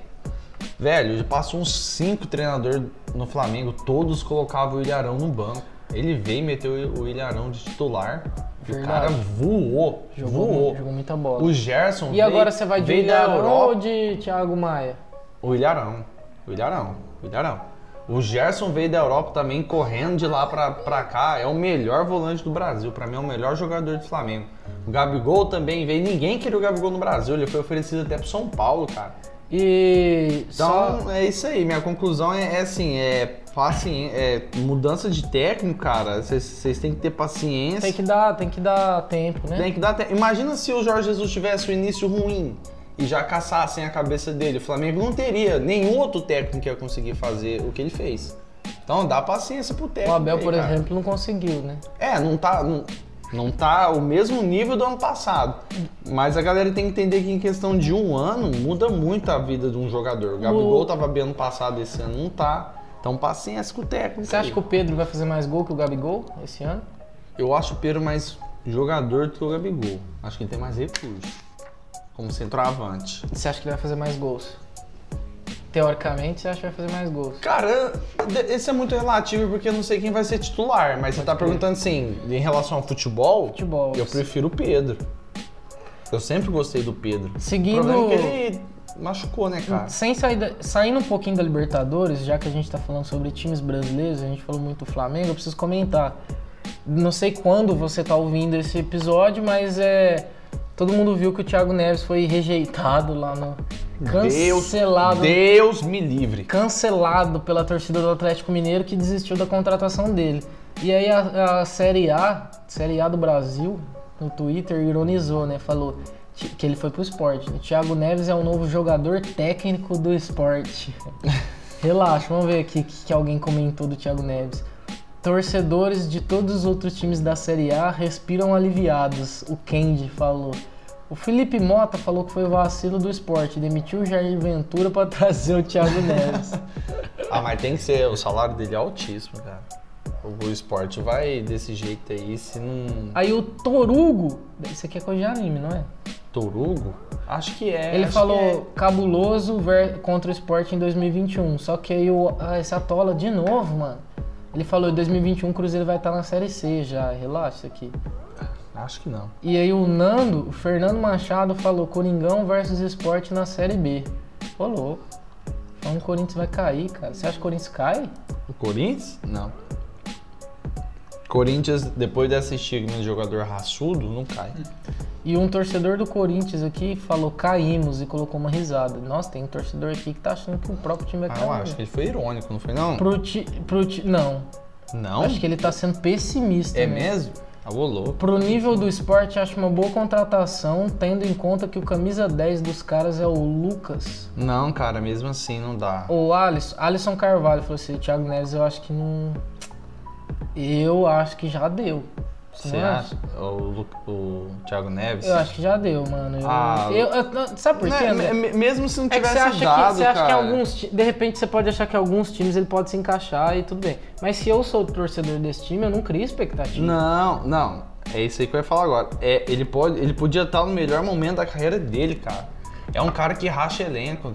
Velho, passou uns cinco treinadores no Flamengo, todos colocavam o Ilharão no banco. Ele veio e meteu o Ilharão de titular. O cara voou, Jogou, voou. jogou muita bola. O Gerson E agora você vai de veio da Ilharão Europa. ou de Thiago Maia? O Ilharão. O Ilharão. O Ilharão. O Gerson veio da Europa também, correndo de lá pra, pra cá. É o melhor volante do Brasil. Pra mim, é o melhor jogador do Flamengo. O Gabigol também veio. Ninguém queria o Gabigol no Brasil. Ele foi oferecido até pro São Paulo, cara. E Então, só é isso aí. Minha conclusão é, é assim, é, paci- é mudança de técnico, cara. Vocês- têm que ter paciência. tem que dar, tem que dar tempo, né? Tem que dar te- Imagina se o Jorge Jesus tivesse o início ruim e já caçassem a cabeça dele. O Flamengo não teria nenhum outro técnico que ia conseguir fazer o que ele fez. Então dá paciência pro O técnico. Abel, aí, por cara. exemplo, não conseguiu, né? É, não tá. Não, não tá o mesmo nível do ano passado. Mas a galera tem que entender que em questão de um ano muda muito a vida de um jogador. O Gabigol O- tava bem ano passado, esse ano não tá. Então paciência com o técnico. Você acha que o Pedro vai fazer mais gol que o Gabigol esse ano? Eu acho o Pedro mais jogador do que o Gabigol. Acho que ele tem mais recurso. Como centroavante. Você acha que ele vai fazer mais gols? Teoricamente, você acha que vai fazer mais gols? Cara, esse é muito relativo porque eu não sei quem vai ser titular, mas você tá perguntando assim, em relação ao futebol, Futebol. eu prefiro o Pedro. Eu sempre gostei do Pedro. O Seguindo. problema é que ele machucou, né, cara? Sem sair saindo um pouquinho da Libertadores, já que a gente tá falando sobre times brasileiros, a gente falou muito do Flamengo, eu preciso comentar. Não sei quando você tá ouvindo esse episódio, mas é. Todo mundo viu que o Thiago Neves foi rejeitado lá no, Cancelado. Deus, Deus me livre. Cancelado pela torcida do Atlético Mineiro que desistiu da contratação dele. E aí a, a Série A, Série A do Brasil, no Twitter, ironizou, né? Falou que ele foi pro esporte. O Thiago Neves é o novo jogador técnico do esporte. Relaxa, vamos ver aqui o que, que alguém comentou do Thiago Neves. Torcedores de todos os outros times da Série A respiram aliviados, o Kendi falou. O Felipe Mota falou que foi vacilo do esporte, demitiu o Jair Ventura para trazer o Thiago Neves. Ah, mas tem que ser, o salário dele é altíssimo, cara. O, esporte vai desse jeito aí, se não. Aí o Torugo, isso aqui é coisa de anime, não é? Torugo? Acho que é. Ele falou é. cabuloso ver- contra o esporte em 2021. Só que aí o, ah, esse Atola de novo, mano. Ele falou em 2021 o Cruzeiro vai estar na Série C já. Relaxa isso aqui. Acho que não. E aí o Nando, o Fernando Machado falou Coringão versus Esporte na Série B. Ô louco. Então o Corinthians vai cair, cara. Você acha que o Corinthians cai? O Corinthians? Não. Corinthians, depois dessa estigma de jogador raçudo, não cai. E um torcedor do Corinthians aqui falou caímos e colocou uma risada. Nossa, tem um torcedor aqui que tá achando que o próprio time vai Ah, eu cair. acho que ele foi irônico, não foi não? Pro ti, pro ti, não, Não? acho que ele tá sendo pessimista. É né? mesmo? Ah, ô louco. Pro nível do esporte, acho uma boa contratação, tendo em conta que o camisa 10 dos caras é o Lucas. Não, cara, mesmo assim não dá. O Alisson, Alisson Carvalho falou assim, Thiago Neves, eu acho que não. Eu acho que já deu. Você não acha? O, o Thiago Neves? Eu acho que já deu, mano. Eu, Ah, eu- eu- sabe por Né, quê? Me- mesmo se não É que tivesse você acha, dado, que, você acha que cara. alguns. De repente você pode achar que alguns times ele pode se encaixar e tudo bem. Mas se eu sou torcedor desse time, eu não crio expectativa. Não, não. É isso aí que eu ia falar agora. É, ele, pode, ele podia estar no melhor momento da carreira dele, cara. É um cara que racha elenco.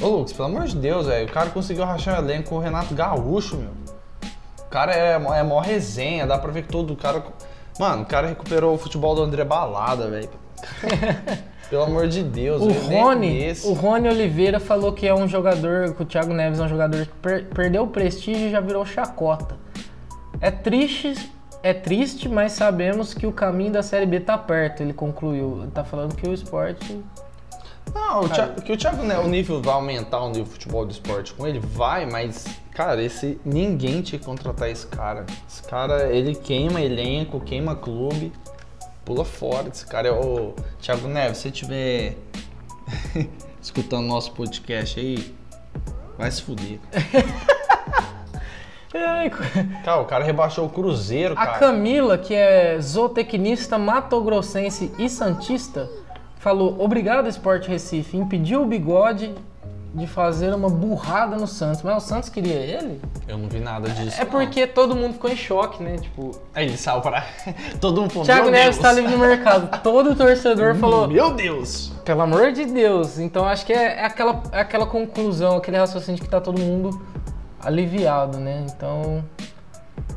Ô, Lucas, pelo amor de Deus, velho. O cara conseguiu rachar o elenco com o Renato Gaúcho, meu. O cara é, mó- é mó resenha, dá pra ver que todo o cara. Mano, o cara recuperou o futebol do André Balada, velho. Pelo amor de Deus, O Rony, o Rony Oliveira falou que é um jogador, que o Thiago Neves é um jogador que per- perdeu o prestígio e já virou chacota. É triste, é triste, mas sabemos que o caminho da Série B tá perto, ele concluiu. Ele tá falando que o esporte. Não, o Thiago, que o Thiago, né, o nível vai aumentar o nível de futebol do esporte com ele, vai, mas, cara, esse ninguém tinha que contratar esse cara. Esse cara, ele queima elenco, queima clube, pula fora. Esse cara é o Thiago Neves. Se você estiver escutando nosso podcast aí, vai se fuder. Ai, Cara, o cara rebaixou o Cruzeiro, A cara. Camila, que é zootecnista matogrossense e santista, falou: Obrigado, Esporte Recife. Impediu o bigode de fazer uma burrada no Santos. Mas o Santos queria ele? Eu não vi nada disso. É porque todo mundo ficou em choque, né? Tipo, Aí ele saiu para. Todo mundo falou, Thiago Neves Deus. tá livre no mercado. Todo torcedor falou: Meu Deus! Pelo amor de Deus. Então acho que é, é aquela, é aquela conclusão, aquele raciocínio de que tá todo mundo aliviado, né? Então.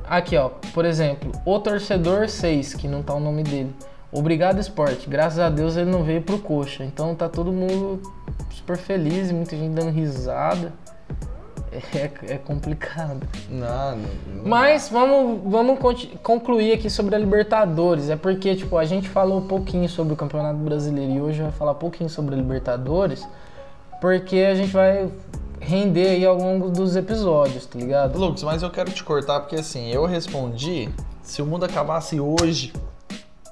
Aqui, ó. Por exemplo, o torcedor 6, que não tá o nome dele. Obrigado, esporte. Graças a Deus ele não veio pro coxa. Então tá todo mundo super feliz, muita gente dando risada. É, é complicado. Não, não, não Mas vamos, vamos concluir aqui sobre a Libertadores. É porque, tipo, a gente falou um pouquinho sobre o Campeonato Brasileiro e hoje vai falar um pouquinho sobre a Libertadores, porque a gente vai render aí ao longo dos episódios, tá ligado? Lucas, mas eu quero te cortar porque assim, eu respondi, se o mundo acabasse hoje,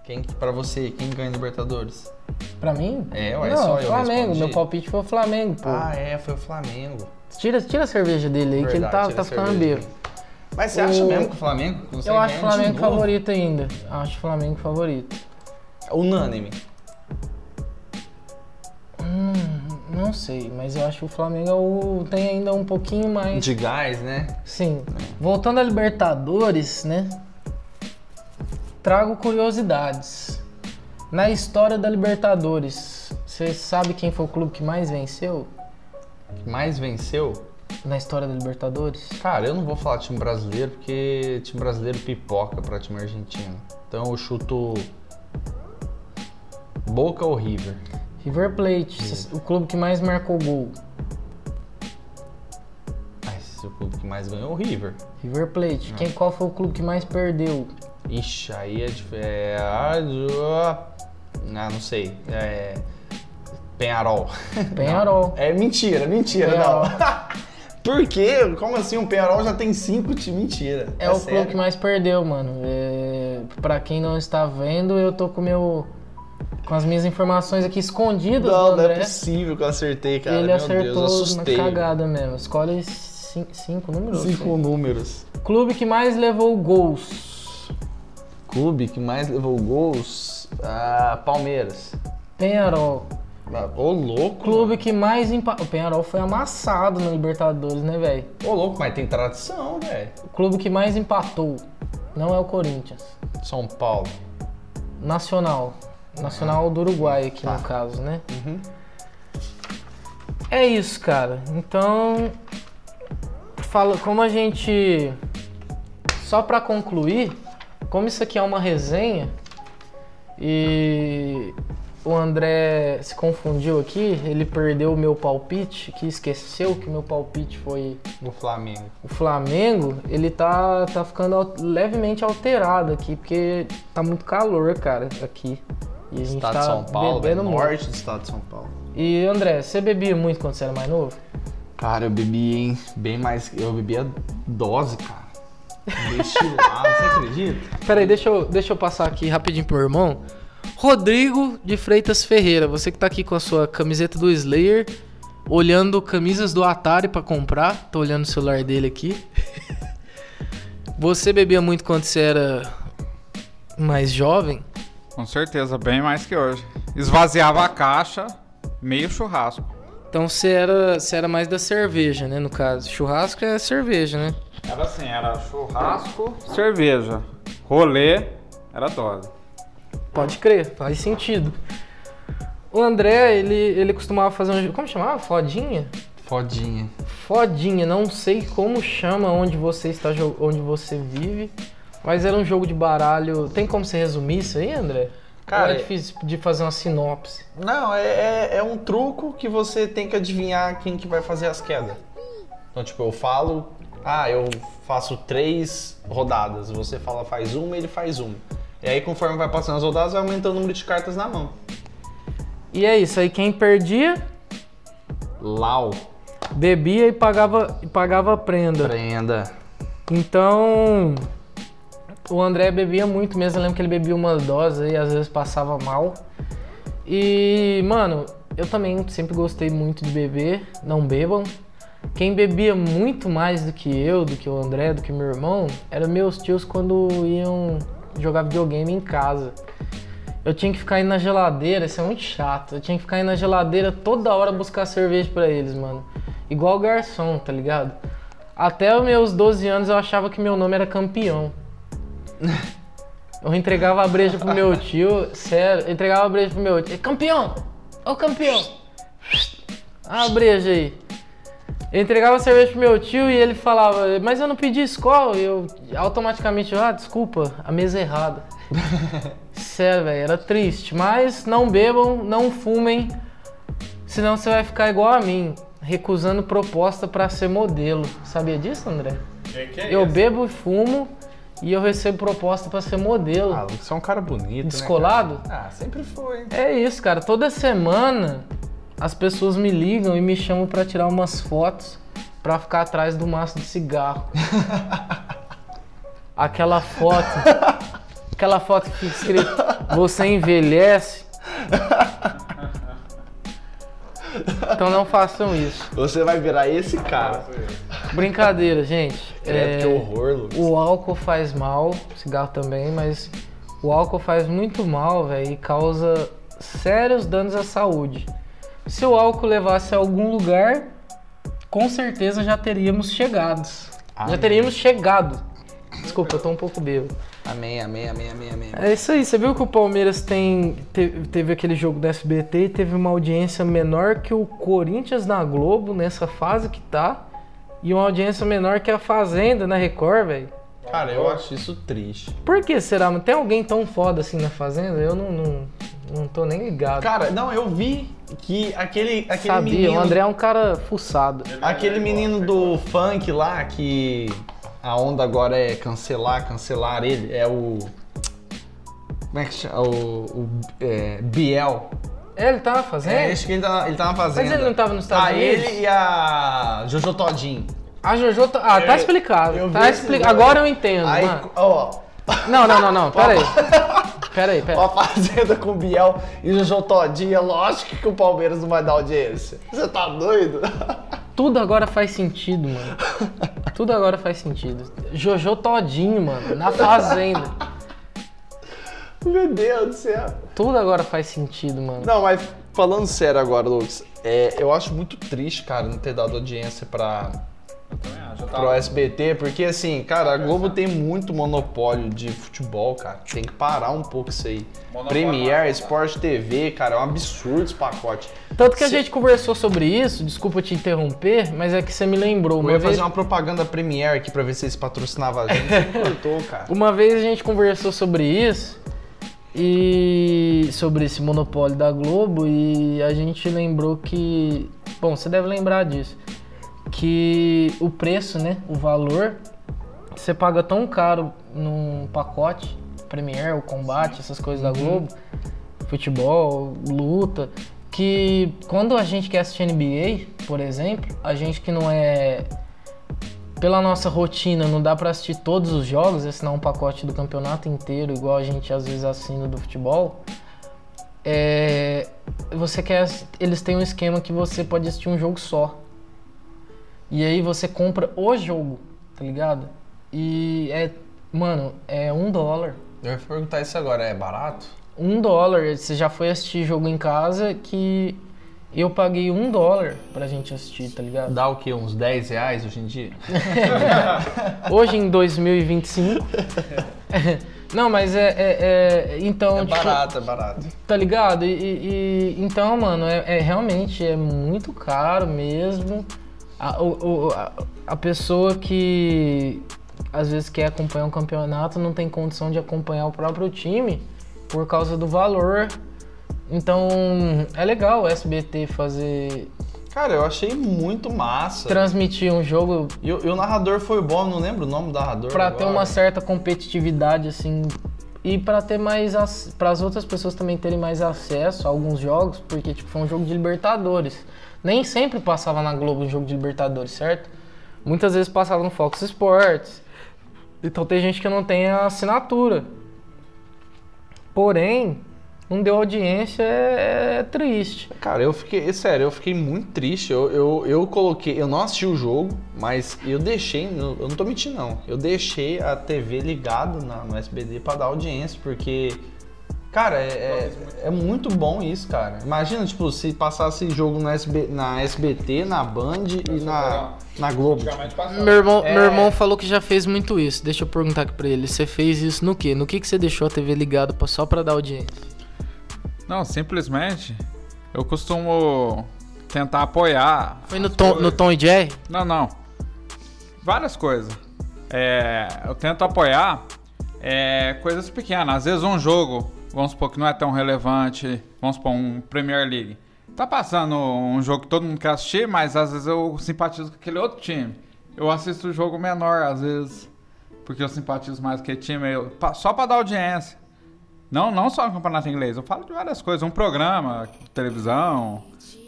quem para você, quem ganha Libertadores? Pra mim? É, ué, Não, só eu Flamengo. Meu palpite foi o Flamengo, pô. Ah, é, foi o Flamengo. Tira, tira a cerveja dele aí, que ele Verdade, tá, tá a ficando bêbado. Mas você O- acha mesmo que o Flamengo consegue Eu acho o Flamengo favorito ainda. Acho o Flamengo favorito. Unânime. Hum, não sei, mas eu acho que o Flamengo é tem ainda um pouquinho mais. De gás, né? Sim. Voltando à Libertadores, né? Trago curiosidades. Na história da Libertadores, você sabe quem foi o clube que mais venceu Que mais venceu? na história da Libertadores? Cara, eu não vou falar time brasileiro porque time brasileiro pipoca pra time argentino. Então eu chuto Boca ou River? River Plate, o clube que mais marcou gol. Mas o clube que mais ganhou o River. River Plate. Quem, qual foi o clube que mais perdeu? Ixi, aí é. é ah, não sei. É, Penharol. Penharol. É mentira, mentira, Penharol. não. Por quê? Como assim? O Penharol já tem cinco times? Mentira. É, o sério? clube que mais perdeu, mano. É, pra quem não está vendo, eu tô com meu. Com as minhas informações aqui escondidas Não, não é André. possível que eu acertei, cara. ele Meu acertou Deus, na assustei. cagada mesmo. Escolhe cin- cinco números. Cinco números. Clube que mais levou gols. Clube que mais levou gols? Ah, Palmeiras. Penharol. Ah, Ô, louco. Clube que mais empatou. O Penharol foi amassado na Libertadores, né, velho? Ô, louco, mas tem tradição, velho. O clube que mais empatou. Não é o Corinthians. São Paulo. Nacional. Nacional do Uruguai aqui Tá. no caso, né? Uhum. É isso, cara. Então, fala, como a gente só pra concluir, como isso aqui é uma resenha e o André se confundiu aqui, ele perdeu o meu palpite, que esqueceu que o meu palpite foi Do Flamengo. o Flamengo, ele tá, tá ficando levemente alterado aqui, porque tá muito calor, cara, aqui. E a gente Estado tá de São Paulo, velho. bebendo muito. Norte do estado de São Paulo. E André, você bebia muito quando você era mais novo? Cara, eu bebi, hein? Bem mais. Eu bebia dose, cara. Destilado, você acredita? Peraí, deixa eu, deixa eu passar aqui rapidinho pro meu irmão. Rodrigo de Freitas Ferreira, você que tá aqui com a sua camiseta do Slayer, olhando camisas do Atari pra comprar, tô olhando o celular dele aqui. Você bebia muito quando você era mais jovem? Com certeza, bem mais que hoje. Esvaziava a caixa, meio churrasco. Então você era, você era mais da cerveja, né, no caso. Churrasco é cerveja, né? Era assim, era churrasco, cerveja. Rolê, era dose. Pode crer, faz sentido. O André, ele, ele costumava fazer um... Como chamava? Fodinha? Fodinha. Fodinha, não sei como chama onde você está, onde você vive, mas era um jogo de baralho. Tem como você resumir isso aí, André? Cara, Ou é difícil de fazer uma sinopse. Não, é, é, é um truco que você tem que adivinhar quem que vai fazer as quedas. Então, tipo, eu falo, ah, eu faço três rodadas. Você fala, faz uma, ele faz uma. E aí, conforme vai passando as rodadas, vai aumentando o número de cartas na mão. E é isso, aí quem perdia, Lau. bebia e pagava, e pagava a prenda. Prenda. Então, o André bebia muito mesmo. Eu lembro que ele bebia uma dose e às vezes passava mal. E, mano, eu também sempre gostei muito de beber. Não bebam. Quem bebia muito mais do que eu, do que o André, do que meu irmão, eram meus tios quando iam jogar videogame em casa. Eu tinha que ficar indo na geladeira, isso é muito chato. Eu tinha que ficar indo na geladeira toda hora buscar cerveja pra eles, mano. Igual garçom, tá ligado? Até os meus 12 anos eu achava que meu nome era campeão. Eu entregava a breja pro meu tio, sério, eu entregava a breja pro meu tio. Campeão! Ô campeão! Ah, a breja aí. Eu entregava a cerveja pro meu tio e ele falava, mas eu não pedi escola. E eu automaticamente, ah, desculpa, a mesa é errada. Sério, velho, era triste. Mas não bebam, não fumem, senão você vai ficar igual a mim, recusando proposta pra ser modelo. Sabia disso, André? eu bebo e fumo e eu recebo proposta pra ser modelo. Ah, você é um cara bonito, Descolado? Né, ah, sempre foi. É isso, cara. Toda semana as pessoas me ligam e me chamam pra tirar umas fotos pra ficar atrás do maço de cigarro. Aquela foto. Aquela foto que fica escrito Você envelhece. Então não façam isso. Você vai virar esse cara. Brincadeira, gente. É, que horror, Lucas. O álcool faz mal, cigarro também, mas o álcool faz muito mal, velho, e causa sérios danos à saúde. Se o álcool levasse a algum lugar, com certeza já teríamos chegado. Já teríamos chegado. Desculpa, eu tô um pouco bêbado. Amém, amém, amém, amém, amém. É isso aí, você viu que o Palmeiras tem, te- teve aquele jogo do SBT e teve uma audiência menor que o Corinthians na Globo, nessa fase que tá, e uma audiência menor que a Fazenda na Record, velho. Cara, eu acho isso triste. Por que será? Tem alguém tão foda assim na Fazenda? Eu não, não, não tô nem ligado. Cara, não, eu vi que aquele, aquele Sabia, menino. o André é um cara fuçado. Aquele menino do funk lá que a onda agora é cancelar, cancelar ele. É o. Como é que chama? O, o é, Biel. É, ele tá na fazenda? É, acho que ele tá, ele tá na fazenda. Mas ele não tava nos Estados ah, Unidos? ele e a Jojo Todinho. A Jojo tá. Ah, tá Eu- explicado. eu vi Tá expli... Agora eu entendo, Aí, mano. ó, Não, não, não, não. Pera aí. Pera aí, pera Uma fazenda com Biel e Jojo Todinho, é lógico que o Palmeiras não vai dar audiência. Você tá doido? Tudo agora faz sentido, mano. Tudo agora faz sentido. Jojo Todinho, mano, na fazenda. Meu Deus do céu. Tudo agora faz sentido, mano. Não, mas falando sério agora, Lucas, é, eu acho muito triste, cara, não ter dado audiência pra, pro SBT, porque assim, cara, a Globo tem muito monopólio de futebol, cara. Tem que parar um pouco isso aí. Premiere, Sport TV, cara, é um absurdo esse pacote. Tanto que a Se- gente conversou sobre isso, desculpa te interromper, mas é que você me lembrou. Eu Uma ia vez, fazer uma propaganda Premiere aqui pra ver se eles patrocinavam a gente. Você cortou, cara. uma vez a gente conversou sobre isso e sobre esse monopólio da Globo e a gente lembrou que, bom, você deve lembrar disso, que o preço, né, o valor, você paga tão caro num pacote, Premiere, o combate, essas coisas da Globo, futebol, luta, que quando a gente quer assistir NBA, por exemplo, a gente que não é pela nossa rotina não dá pra assistir todos os jogos, assinar um pacote do campeonato inteiro, igual a gente às vezes assina do futebol. É, você quer, eles têm um esquema que você pode assistir um jogo só. E aí você compra o jogo, tá ligado? E é, mano, é um dólar. Eu ia perguntar isso agora, é barato? Um dólar. Você já foi assistir jogo em casa que eu paguei um dólar pra gente assistir, tá ligado? Dá o quê? Uns 10 reais hoje em dia? Hoje em 2025. Não, mas é. é- é- então, É tipo, barato, é barato. tá ligado? E, e- e- então, mano, é, é realmente é muito caro mesmo. A, o- a, a pessoa que às vezes quer acompanhar um campeonato não tem condição de acompanhar o próprio time por causa do valor. Então, é legal o SBT fazer Cara, eu achei muito massa. transmitir um jogo E, o e o narrador foi bom, não lembro o nome do narrador. Pra agora. ter uma certa competitividade assim e pra ter mais para as outras pessoas também terem mais acesso a alguns jogos, porque tipo foi um jogo de Libertadores. Nem sempre passava na Globo um jogo de Libertadores, certo? Muitas vezes passava no Fox Sports. Então tem gente que não tem a assinatura. Porém, não deu audiência é, é triste. Cara, eu fiquei, sério, eu fiquei muito triste. Eu, eu, eu coloquei, eu não assisti o jogo, mas eu deixei, eu não tô mentindo não, eu deixei a TV ligada no SBT pra dar audiência, porque, cara, é, é, é muito bom isso, cara. Imagina, tipo, se passasse jogo no SB, na SBT, na Band e na, na Globo. Meu irmão, É. meu irmão falou que já fez muito isso. Deixa eu perguntar aqui pra ele. Você fez isso no quê? No que, que você deixou a TV ligada só pra dar audiência? Não, simplesmente eu costumo tentar apoiar. Foi no Tom, coisas. no Tom e Jerry? Não, não. Várias coisas. É, eu tento apoiar é, coisas pequenas. Às vezes um jogo, vamos supor que não é tão relevante, vamos supor um Premier League. Tá passando um jogo que todo mundo quer assistir, mas às vezes eu simpatizo com aquele outro time. Eu assisto o jogo menor, às vezes, porque eu simpatizo mais com aquele time, eu- só pra dar audiência. Não, não só no campeonato inglês, eu falo de várias coisas. Um programa, televisão,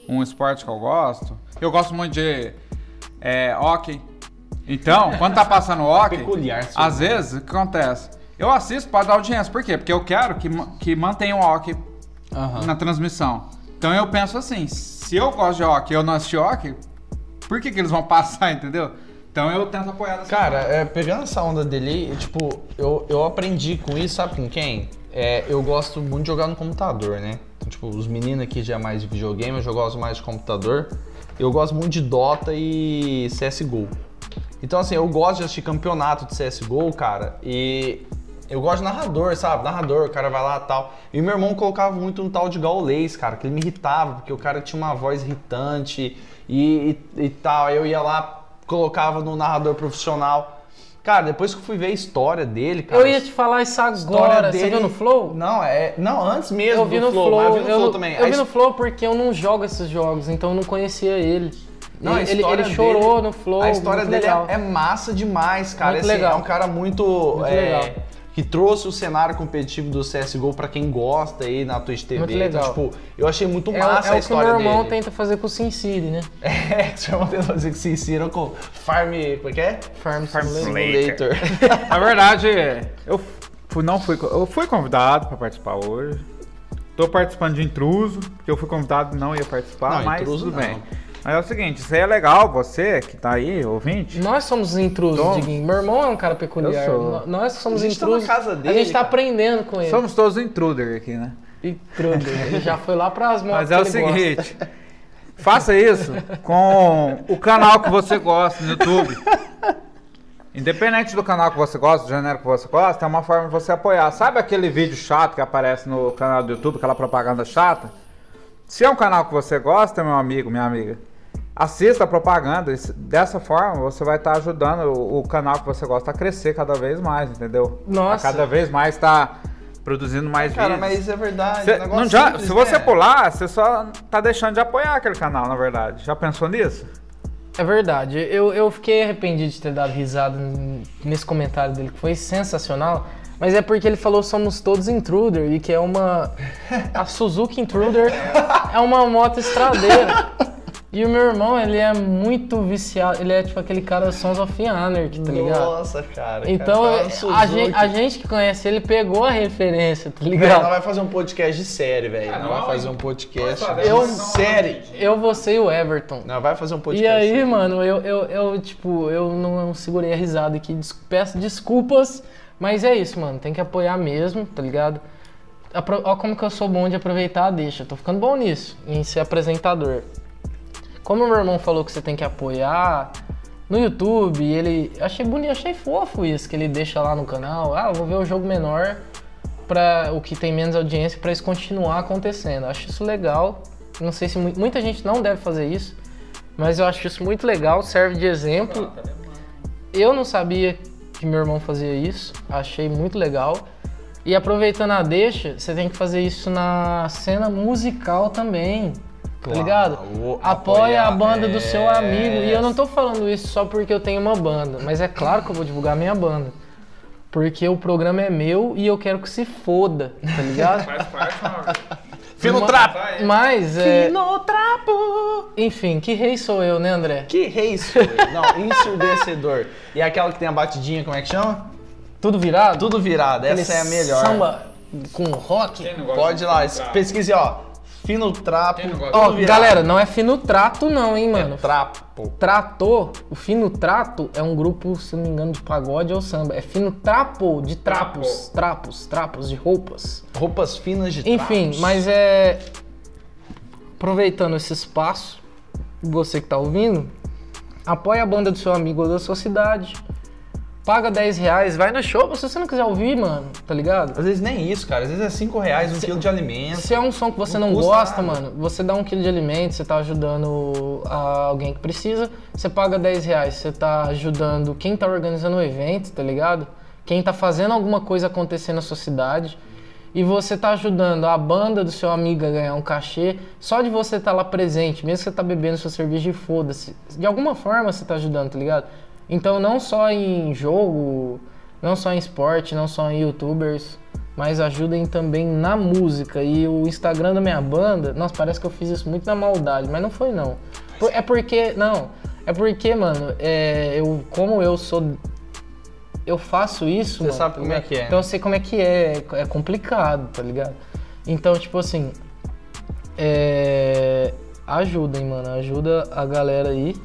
um esporte que eu gosto. Eu gosto muito de é, hockey. Então, quando tá passando hockey, Peculiar, às vezes, o que acontece? Eu assisto para dar audiência. Por quê? Porque eu quero que, que mantenha o hockey na transmissão. Então eu penso assim, se eu gosto de hockey e eu não assisti hockey, por que, que eles vão passar, entendeu? Então eu tento apoiar dessa Cara, é, pegando essa onda dele, tipo, eu, eu aprendi com isso, sabe com quem? É, eu gosto muito de jogar no computador, né? Então, tipo, os meninos aqui já é mais de videogame, eu já gosto mais de computador. Eu gosto muito de Dota e CSGO. Então, assim, eu gosto de assistir campeonato de CSGO, cara, e eu gosto de narrador, sabe? Narrador, o cara vai lá e tal. E meu irmão colocava muito um tal de gaulês, cara, que ele me irritava, porque o cara tinha uma voz irritante e, e, e tal. Aí eu ia lá, colocava no narrador profissional. Cara, depois que eu fui ver a história dele, cara. Eu ia te falar isso a história agora. Você viu no Flow? Não, é. Não, antes mesmo Eu vi no Flow, Flow. eu vi no eu, Flow também. eu vi no Flow porque eu não jogo esses jogos, então eu não conhecia ele. Não, ele, ele, história ele chorou dele- no Flow. A história dele é, é massa demais, cara. Muito Assim, legal. É um cara muito. Muito é, legal. Que trouxe o cenário competitivo do CSGO pra quem gosta aí na Twitch TV. Muito Então, legal. tipo, eu achei muito É, massa é a o que o história meu irmão dele. tenta fazer com o Sin City, né? É, que seu irmão tenta fazer que se ensinam com Farm... Como é que é? Farm, Farm Simulator. Simulator. Na verdade, eu fui, não fui, eu fui convidado pra participar hoje. Tô participando de intruso, porque eu fui convidado e não ia participar, Não, mas intruso tudo não. bem. Mas é o seguinte, isso aí é legal, você que tá aí, ouvinte. Nós somos intrusos, Tom. Diguinho. Meu irmão é um cara peculiar. Nós somos A tá intrusos. na casa a dele, gente tá cara. aprendendo com ele. Somos todos intruder aqui, né? Intruder. Ele já foi lá pras motos Mas é o gosta. seguinte, faça isso com o canal que você gosta no YouTube. Independente do canal que você gosta, do gênero que você gosta, é uma forma de você apoiar. Sabe aquele vídeo chato que aparece no canal do YouTube, aquela propaganda chata? Se é um canal que você gosta, meu amigo, minha amiga, assista a propaganda. Dessa forma, você vai estar ajudando o, canal que você gosta a crescer cada vez mais, entendeu? Nossa. A cada vez mais tá produzindo mais Cara, vídeos. mas é verdade. Cê- é um não já- simples, se você né? pular, você só tá deixando de apoiar aquele canal, na verdade. Já pensou nisso? É verdade. Eu, eu fiquei arrependido de ter dado risada nesse comentário dele, que foi sensacional. Mas é porque ele falou somos todos intruder e que é uma. A Suzuki Intruder é uma moto estradeira. E o meu irmão, ele é muito viciado. Ele é tipo aquele cara Sons of Anarchy, tá ligado? Nossa, cara. Então, cara, tá a, gente, a gente que conhece ele pegou a referência, tá ligado? nós vai fazer um podcast de série, velho. Não, vai fazer um podcast fazer, de Eu- série. Eu, você e o Everton. Nós vai fazer um podcast. E aí, de série. mano, eu, eu, eu, tipo, eu não segurei a risada aqui. des- Peço desculpas, mas é isso, mano. Tem que apoiar mesmo, tá ligado? Apro- Ó como que eu sou bom de aproveitar a deixa. Tô ficando bom nisso, em ser apresentador. Como meu irmão falou que você tem que apoiar no YouTube, ele. Achei bonito, achei fofo isso, que ele deixa lá no canal. Ah, vou ver o jogo menor para o que tem menos audiência para isso continuar acontecendo. Acho isso legal. Não sei se mu- muita gente não deve fazer isso, mas eu acho isso muito legal, serve de exemplo. Eu não sabia que meu irmão fazia isso, achei muito legal. E aproveitando a deixa, você tem que fazer isso na cena musical também. Tá Claro, ligado? o- Apoia a banda do é. seu amigo. E eu não tô falando isso só porque eu tenho uma banda, mas é claro que eu vou divulgar a minha banda. Porque o programa é meu e eu quero que se foda, tá ligado? Faz parte, mano. Fino trapo. Mas, é... Fino trapo. Enfim, que rei sou eu, né, André? Que rei isso? Não, ensurdecedor. E aquela que tem a batidinha, como é que chama? Tudo virado? Tudo virado. Essa é a melhor. Samba com rock? Pode de ir lá, pesquise, ó. Fino trapo. Ó, virado. galera, não é fino trato não, hein, mano. É trapo. Trator, o Fino Trato é um grupo, se não me engano, de pagode ou samba. É Fino Trapo, de trapos, trapos, trapos, de roupas. Roupas finas de Enfim, trapos. mas é. Aproveitando esse espaço, você que tá ouvindo, apoia a banda do seu amigo ou da sua cidade. Paga 10 reais, vai no show se você não quiser ouvir, mano, tá ligado? Às vezes nem isso, cara. Às vezes é 5 reais um quilo de alimento. Se é um som que você Não não, gosta, nada. mano, você dá um quilo de alimento, você tá ajudando a alguém que precisa, você paga 10 reais, você tá ajudando quem tá organizando o evento, tá ligado? Quem tá fazendo alguma coisa acontecer na sua cidade. E você tá ajudando a banda do seu amigo a ganhar um cachê, só de você estar lá presente, mesmo que você tá bebendo seu cerveja e foda-se. De alguma forma você tá ajudando, tá ligado? Então não só em jogo, não só em esporte, não só em youtubers, mas ajudem também na música. E o Instagram da minha banda, nossa, parece que eu fiz isso muito na maldade, mas não foi não. É porque, não, é porque, mano, é, eu, como eu sou. Eu faço isso, Você mano, sabe como é que é. Então eu sei como é que é, é complicado, tá ligado? Então, tipo assim, é, ajudem, mano, ajuda a galera aí,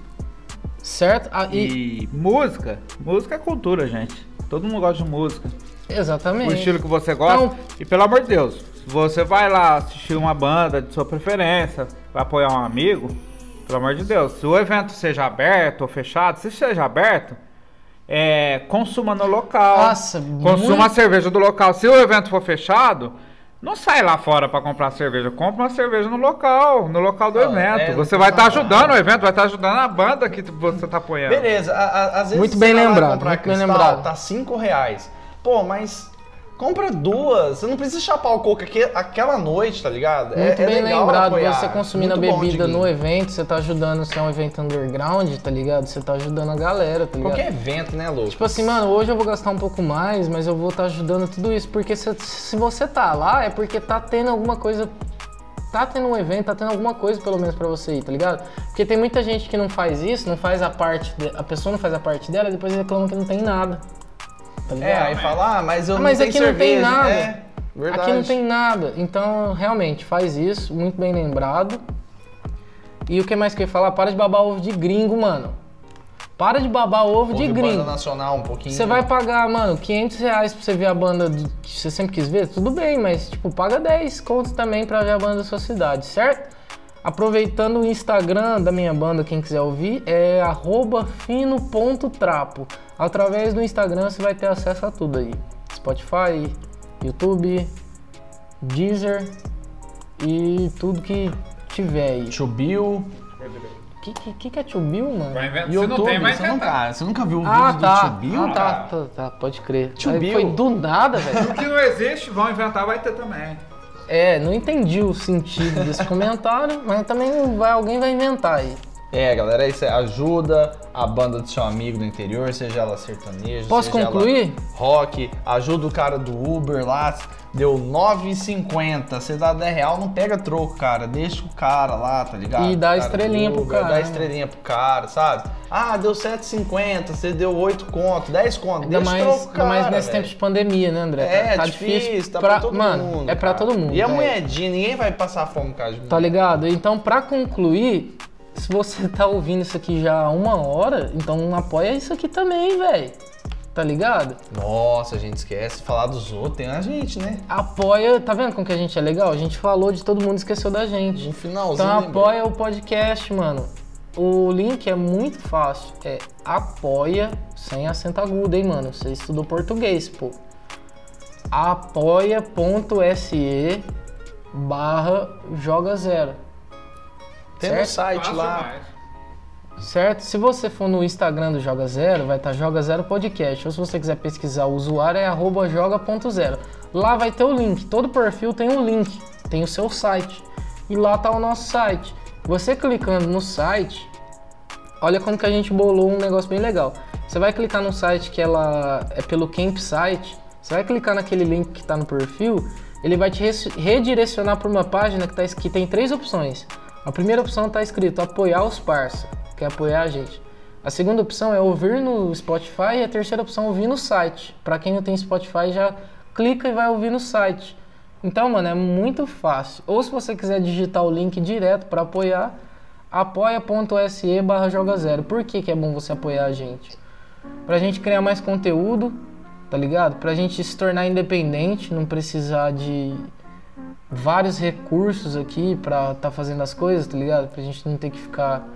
certo? Ah, e, E música, música é cultura, gente. Todo mundo gosta de música. exatamente. O estilo que você gosta. Então- E pelo amor de Deus, se você vai lá assistir uma banda de sua preferência, vai apoiar um amigo, pelo amor de Deus, se o evento seja aberto ou fechado, se seja aberto, é, consuma no local. Nossa, consuma muito- a cerveja do local. Se o evento for fechado, não sai lá fora para comprar cerveja, compra uma cerveja no local, no local do Ah, evento. é, você vai estar custa ajudando o evento, vai estar ajudando a banda que você tá apoiando. Beleza, a- a- às vezes Muito você bem lembrado, muito bem cristal, lembrado. Tá 5 reais. Pô, mas Compra duas. Você não precisa chapar o coco aqui, aquela noite, tá ligado? Muito é, é bem legal lembrado, apoiar. você consumindo Muito a bebida no evento, você tá ajudando, se é um evento underground, tá ligado? Você tá ajudando a galera, tá ligado? Qualquer evento, né, Lucas? Tipo assim, mano, hoje eu vou gastar um pouco mais, mas eu vou estar ajudando tudo isso. Porque se, se você tá lá, é porque tá tendo alguma coisa. Tá tendo um evento, tá tendo alguma coisa pelo menos pra você ir, tá ligado? Porque tem muita gente que não faz isso, não faz a parte. de- a pessoa não faz a parte dela e depois reclama que não tem nada. Tá ligado? É, aí fala, ah, mas eu Ah, não mas tenho aqui não tem cerveja. nada. É, verdade. Aqui não tem nada. Então, realmente, faz isso, muito bem lembrado. E o que mais que eu ia falar? Para de babar ovo de gringo, mano. Para de babar ovo de Ouve gringo. banda nacional um pouquinho. Você vai pagar, mano, 500 reais pra você ver a banda que você sempre quis ver? Tudo bem, mas, tipo, paga 10 contos também pra ver a banda da sua cidade, certo? Aproveitando o Instagram da minha banda, quem quiser ouvir, é arroba fino.trapo. Através do Instagram você vai ter acesso a tudo aí. Spotify, YouTube, Deezer e tudo que tiver aí. Chubiu. O que, que, que é Bill, mano? Vai inventar. Você não tem mais você, nunca, você nunca viu o Ah, vídeo tá. do Chubiu? ah, tá, tá, tá, pode crer. Bill. Foi do nada, velho. O que não existe, vão inventar, vai ter também. É, não entendi o sentido desse comentário, mas também vai, alguém vai inventar aí. É, galera, isso é ajuda a banda do seu amigo do interior, seja ela sertaneja, Posso seja ela concluir? rock, ajuda o cara do Uber lá, deu 9,50, você dá 10 real, não pega troco, cara, deixa o cara lá, tá ligado? E dá cara estrelinha pro cara, Dá estrelinha pro cara, sabe? Ah, deu 7,50, você deu 8 conto, 10 conto, Ainda deixa mais, troco, ainda cara, mais nesse velho. tempo de pandemia, né, André? É, tá difícil, tá pra, todo mano, mundo. É pra cara. todo mundo. E a velho. moedinha, ninguém vai passar fome de Tá ligado? Então, pra concluir, se você tá ouvindo isso aqui já há uma hora, então apoia isso aqui também, velho. Tá ligado? Nossa, a gente esquece falar dos outros, tem a gente, né? Apoia, tá vendo como que a gente é legal? A gente falou de todo mundo, esqueceu da gente. No finalzinho. Então lembrei. apoia o podcast, mano. O link é muito fácil. É apoia, sem acento agudo, hein, mano? Você estudou português, pô. apoia.se barra joga zero. Tem no certo? site Fácil lá. mais. Certo? Se você for no Instagram do Joga Zero, vai estar Joga Zero Podcast. Ou se você quiser pesquisar o usuário, é arroba joga.zero. Lá vai ter o link. Todo perfil tem um link. Tem o seu site. E lá tá o nosso site. Você clicando no site, olha como que a gente bolou um negócio bem legal. Você vai clicar no site que ela é pelo campsite. Você vai clicar naquele link que está no perfil, ele vai te redirecionar para uma página que, tá, que tem três opções. A primeira opção está escrito apoiar os parça, que é apoiar a gente. A segunda opção é ouvir no Spotify e a terceira opção é ouvir no site. Para quem não tem Spotify já clica e vai ouvir no site. Então, mano, é muito fácil. Ou se você quiser digitar o link direto para apoiar, apoia.se barra joga zero. Por que, que é bom você apoiar a gente? Pra gente criar mais conteúdo, tá ligado? Pra gente se tornar independente, não precisar de vários recursos aqui pra tá fazendo as coisas, tá ligado? Pra gente não ter que ficar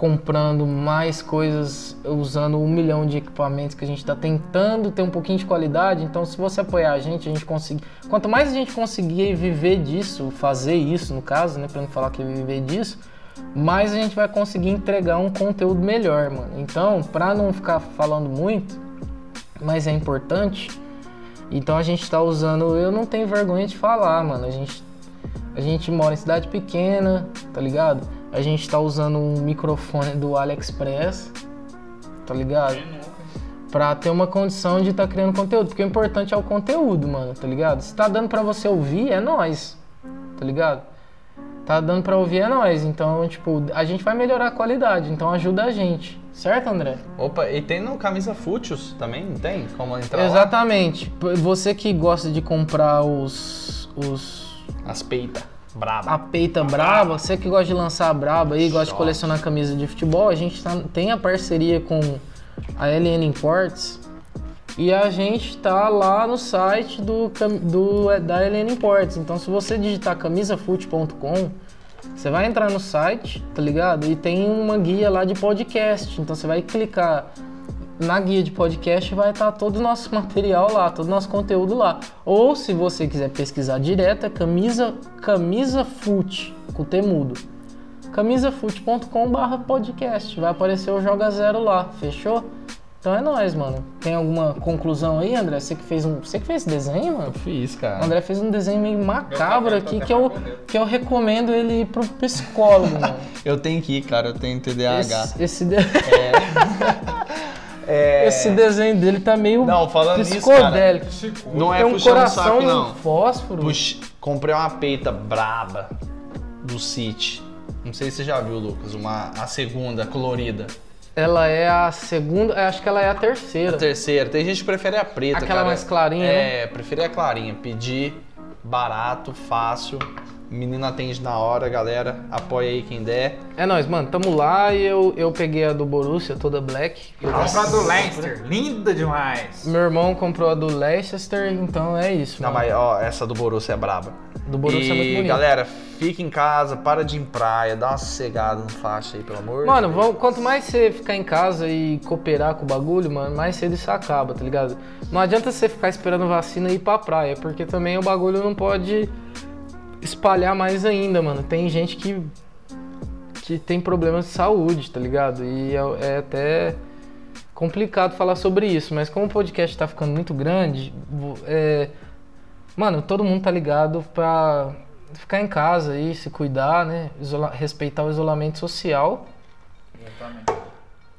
comprando mais coisas, usando um milhão de equipamentos que a gente tá tentando ter um pouquinho de qualidade. Então, se você apoiar a gente, a gente conseguir. Quanto mais a gente conseguir viver disso, fazer isso no caso, né? Pra não falar que é viver disso, mais a gente vai conseguir entregar um conteúdo melhor, mano. Então, pra não ficar falando muito, mas é importante, então a gente tá usando. Eu não tenho vergonha de falar, mano. A gente, a gente mora em cidade pequena, tá ligado? A gente tá usando um microfone do AliExpress, tá ligado? Pra ter uma condição de estar tá criando conteúdo. Porque o importante é o conteúdo, mano, tá ligado? Se tá dando pra você ouvir, é nós, tá ligado? Tá dando pra ouvir, é nós. Então, tipo, a gente vai melhorar a qualidade. Então ajuda a gente. Certo, André? Opa, e tem no Camisa Fútios também, não tem? Como entrar lá? Exatamente. P- Você que gosta de comprar os. os As peitas. Braba. a peita braba, você que gosta de lançar a braba aí, gosta de colecionar camisa de futebol, a gente tá- tem a parceria com a LN Imports e a gente tá lá no site do, do, é, da LN Imports. Então se você digitar camisafute.com, você vai entrar no site, tá ligado? E tem uma guia lá de podcast. Então você vai clicar na guia de podcast vai estar todo o nosso material lá, todo o nosso conteúdo lá. Ou se você quiser pesquisar direto, é camisa, camisa foot, com T mudo. camisafute.com barra podcast, vai aparecer o Joga Zero lá, fechou? Então é nóis, mano. Tem alguma conclusão aí, André? Você que fez um. Você que fez esse desenho, mano? Fiz, O cara. André fez um desenho meio macabro aqui que eu, que eu recomendo ele ir pro psicólogo, mano. Eu tenho que ir, cara. Eu tenho TDAH. Esse, esse, de- É... esse desenho dele tá meio Não, falando psicodélico. Não é Tem um o coração saco, não. fósforo. Puxa, comprei uma peita braba do City. Não sei se você já viu, Lucas. Uma, a segunda, colorida. Ela é a segunda, eu acho que ela é a terceira. A terceira. Tem gente que prefere a preta, Aquela cara. mais clarinha, né? É, prefere a clarinha. Pedir barato, fácil. Menino atende na hora, galera. Apoia aí quem der. É nóis, mano. Tamo lá e eu, eu peguei a do Borussia, toda black. Eu Comprar do Leicester, linda demais. Meu irmão comprou a do Leicester, então é isso. Não, mano. mas ó, essa do Borussia é braba. Do Borussia e, é muito bonito. galera, fica em casa, para de ir em praia, dá uma sossegada no faixa aí, pelo amor Mano, de Deus. vamos- quanto mais você ficar em casa e cooperar com o bagulho, mano, mais cedo isso acaba, tá ligado? Não adianta você ficar esperando vacina e ir pra praia, porque também o bagulho não pode espalhar mais ainda, mano. Tem gente que, que tem problemas de saúde, tá ligado? E é, é até complicado falar sobre isso, mas como o podcast tá ficando muito grande, é, mano, todo mundo tá ligado pra ficar em casa aí, se cuidar, né? Isola- respeitar o isolamento social.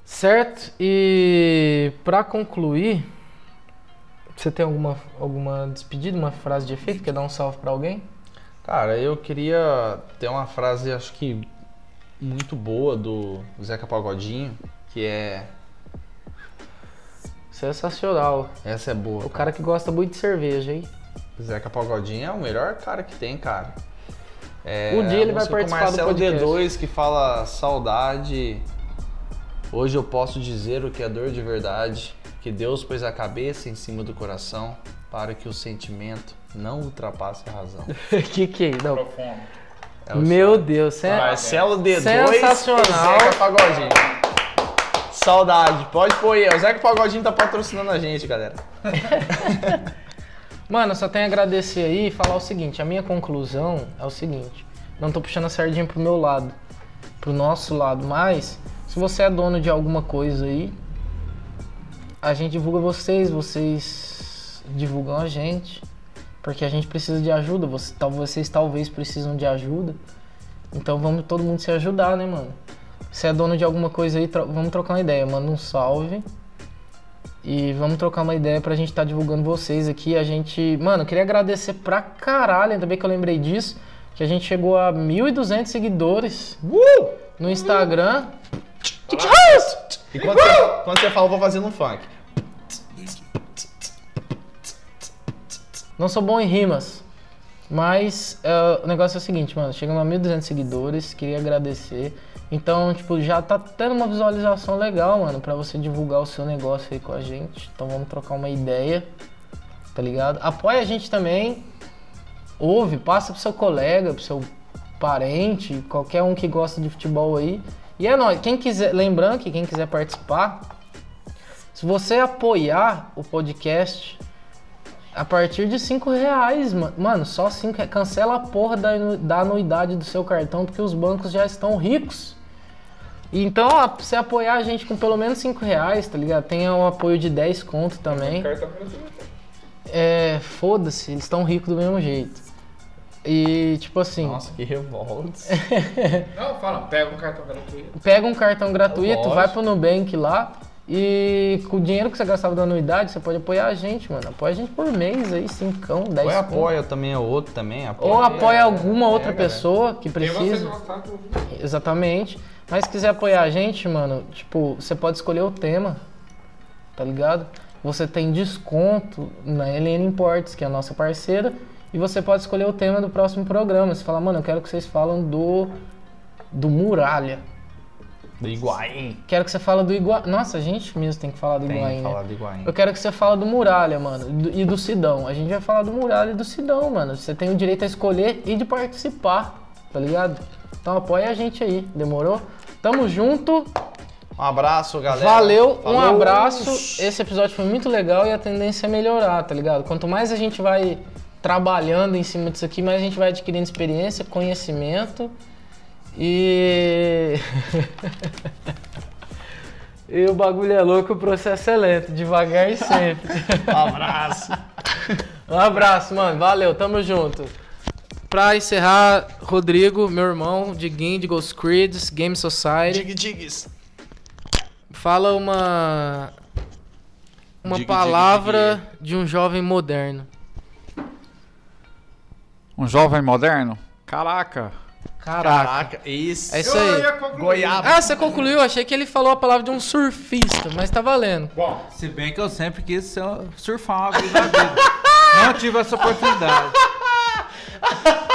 Certo? E pra concluir, você tem alguma, alguma despedida, uma frase de efeito? Quer dar um salve pra alguém? Cara, eu queria ter uma frase, acho que muito boa do Zeca Pagodinho, que é. Sensacional. Essa é boa. O cara que gosta muito de cerveja, hein? Zeca Pagodinho é o melhor cara que tem, cara. É, Um dia ele vai música com participar do Marcelo podcast. D2 que fala saudade. Hoje eu posso dizer o que é dor de verdade, que Deus pôs a cabeça em cima do coração para que o sentimento não ultrapasse a razão. que que é? Não. Profundo. É Meu Deus, você é... Marcelo D2 Sensacional. Zeca Pagodinho. Saudade, pode pôr aí. O Zeca Pagodinho tá patrocinando a gente, galera. Mano, eu só tenho a agradecer aí e falar o seguinte, a minha conclusão é o seguinte, não tô puxando a sardinha pro meu lado, pro nosso lado, mas se você é dono de alguma coisa aí, a gente divulga vocês, vocês divulgam a gente, porque a gente precisa de ajuda, você, tal- vocês talvez precisam de ajuda, então vamos todo mundo se ajudar, né, mano? Se é dono de alguma coisa aí, tro- vamos trocar uma ideia, manda um salve. E vamos trocar uma ideia pra gente estar divulgando vocês aqui. A gente. Mano, queria agradecer pra caralho, ainda bem que eu lembrei disso. Que a gente chegou a 1.200 seguidores no Instagram. E quando você, quando você fala, vou fazer no funk. Não sou bom em rimas. Mas é, o negócio é o seguinte, mano. Chegamos a 1.200 seguidores. Queria agradecer. Então, tipo, já tá tendo uma visualização legal, mano, pra você divulgar o seu negócio aí com a gente. Então vamos trocar uma ideia, tá ligado? Apoia a gente também. Ouve, passa pro seu colega, pro seu parente, qualquer um que gosta de futebol aí. E é nóis. Quem quiser, lembrando que quem quiser participar, se você apoiar o podcast, a partir de 5 reais, mano. Mano, só 5 reais. Cancela a porra da, da anuidade do seu cartão, porque os bancos já estão ricos. Então, ó, pra você apoiar a gente com pelo menos 5 reais, tá ligado? Tem um apoio de 10 conto também. É, foda-se, eles estão ricos do mesmo jeito. E, tipo assim, Nossa, que revolta. Não, fala, pega um cartão gratuito. pega um cartão gratuito, Lógico. vai pro Nubank lá. E com o dinheiro que você gastava da anuidade, você pode apoiar a gente, mano. Apoia a gente por mês aí, 5, 10 Ou apoia também o outro também. Apoia, Ou apoia É, alguma outra é, galera. pessoa que você precisa. gostar do Exatamente. Mas se quiser apoiar a gente, mano, tipo, você pode escolher o tema, tá ligado? Você tem desconto na LN Imports, que é a nossa parceira, e você pode escolher o tema do próximo programa. Você fala, mano, eu quero que vocês falam do do Muralha. Do Iguaí. Quero que você fale do Iguaí. Nossa, a gente mesmo tem que falar do Tem Iguaí, que né? falar do Iguaí. Eu quero que você fale do Muralha, mano, e do Sidão. A gente vai falar do Muralha e do Sidão, mano. Você tem o direito a escolher e de participar, tá ligado? Então apoia a gente aí, demorou? Tamo junto, Um abraço, galera. valeu, um Falou. abraço. Esse episódio foi muito legal e a tendência é melhorar, tá ligado? Quanto mais a gente vai trabalhando em cima disso aqui, mais a gente vai adquirindo experiência, conhecimento e. E o bagulho é louco, o processo é lento, devagar e sempre. Um abraço. Um abraço, mano. Valeu, tamo junto. Pra encerrar, Rodrigo, meu irmão, de Ghost Creeds, Game Society. Dig Digs. Fala uma. Uma Dig, dig, palavra de um jovem moderno. Um jovem moderno? Caraca. Caraca. Caraca, isso. É isso aí. Goiaba. Ah, você concluiu? Achei que ele falou a palavra de um surfista, mas tá valendo. Bom, se bem que eu sempre quis ser- surfar uma vez na vida. Não tive essa oportunidade.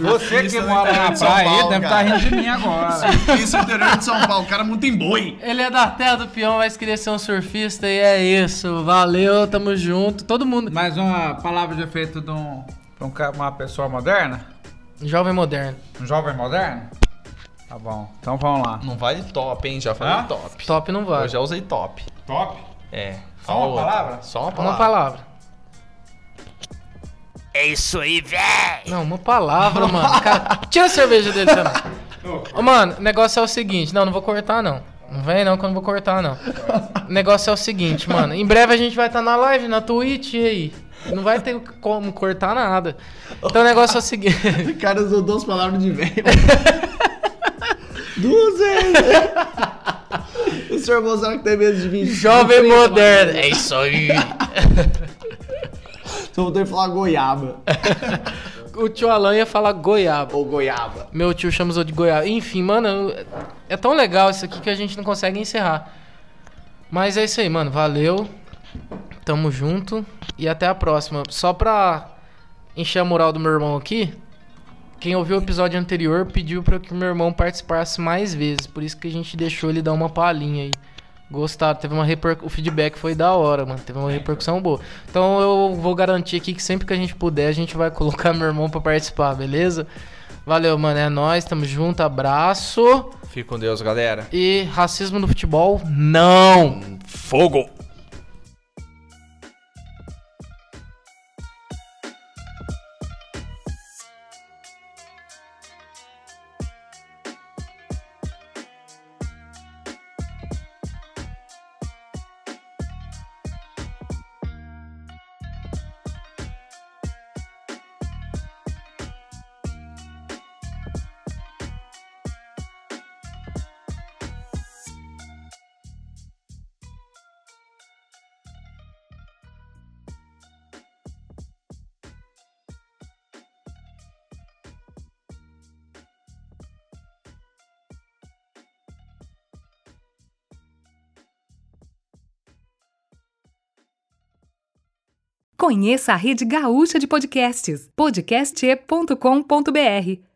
Você que Surfista mora na de São praia aí Paulo, deve estar cara. rindo de mim agora. Isso, interior de São Paulo. O cara muito em boi. Ele é da terra do peão, mas queria ser um surfista e é isso. Valeu, tamo junto. Todo mundo. Mais uma palavra de efeito de um, pra ca- uma pessoa moderna? Jovem moderno. Um jovem moderno? Tá bom. Então vamos lá. Não vale top, hein? Já falei Hã? top. Top não vale. Eu já usei top. Top? É. Só uma outra. palavra? Só uma Uma palavra. palavra. É isso aí, véi! Não, uma palavra, mano. Cara, tira a cerveja dele também. Ô, mano, o negócio é o seguinte. Não, não vou cortar, não. Não vem não que eu não vou cortar, não. O negócio é o seguinte, mano. Em breve a gente vai estar na live, na Twitch, e aí? Não vai ter como cortar nada. Então o negócio é o seguinte. O cara usou duas palavras de velho. duas vezes. o senhor Bolsonaro que tem medo de vir. Jovem moderno. É isso aí. Só vou ter que falar goiaba. O tio Alan ia falar goiaba. Ou goiaba. Meu tio chamou de goiaba. Enfim, mano, é tão legal isso aqui que a gente não consegue encerrar. Mas é isso aí, mano. Valeu. Tamo junto. E até a próxima. Só pra encher a moral do meu irmão aqui. Quem ouviu o episódio anterior pediu pra que o meu irmão participasse mais vezes. Por isso que a gente deixou ele dar uma palhinha aí. Gostaram, teve uma reper... o feedback foi da hora, mano. Teve uma repercussão boa. Então eu vou garantir aqui que sempre que a gente puder, a gente vai colocar meu irmão pra participar, beleza? Valeu, mano. É nóis, tamo junto, abraço. Fique com Deus, galera. E racismo no futebol, não! Fogo! Conheça a rede gaúcha de podcasts, podcast.com.br.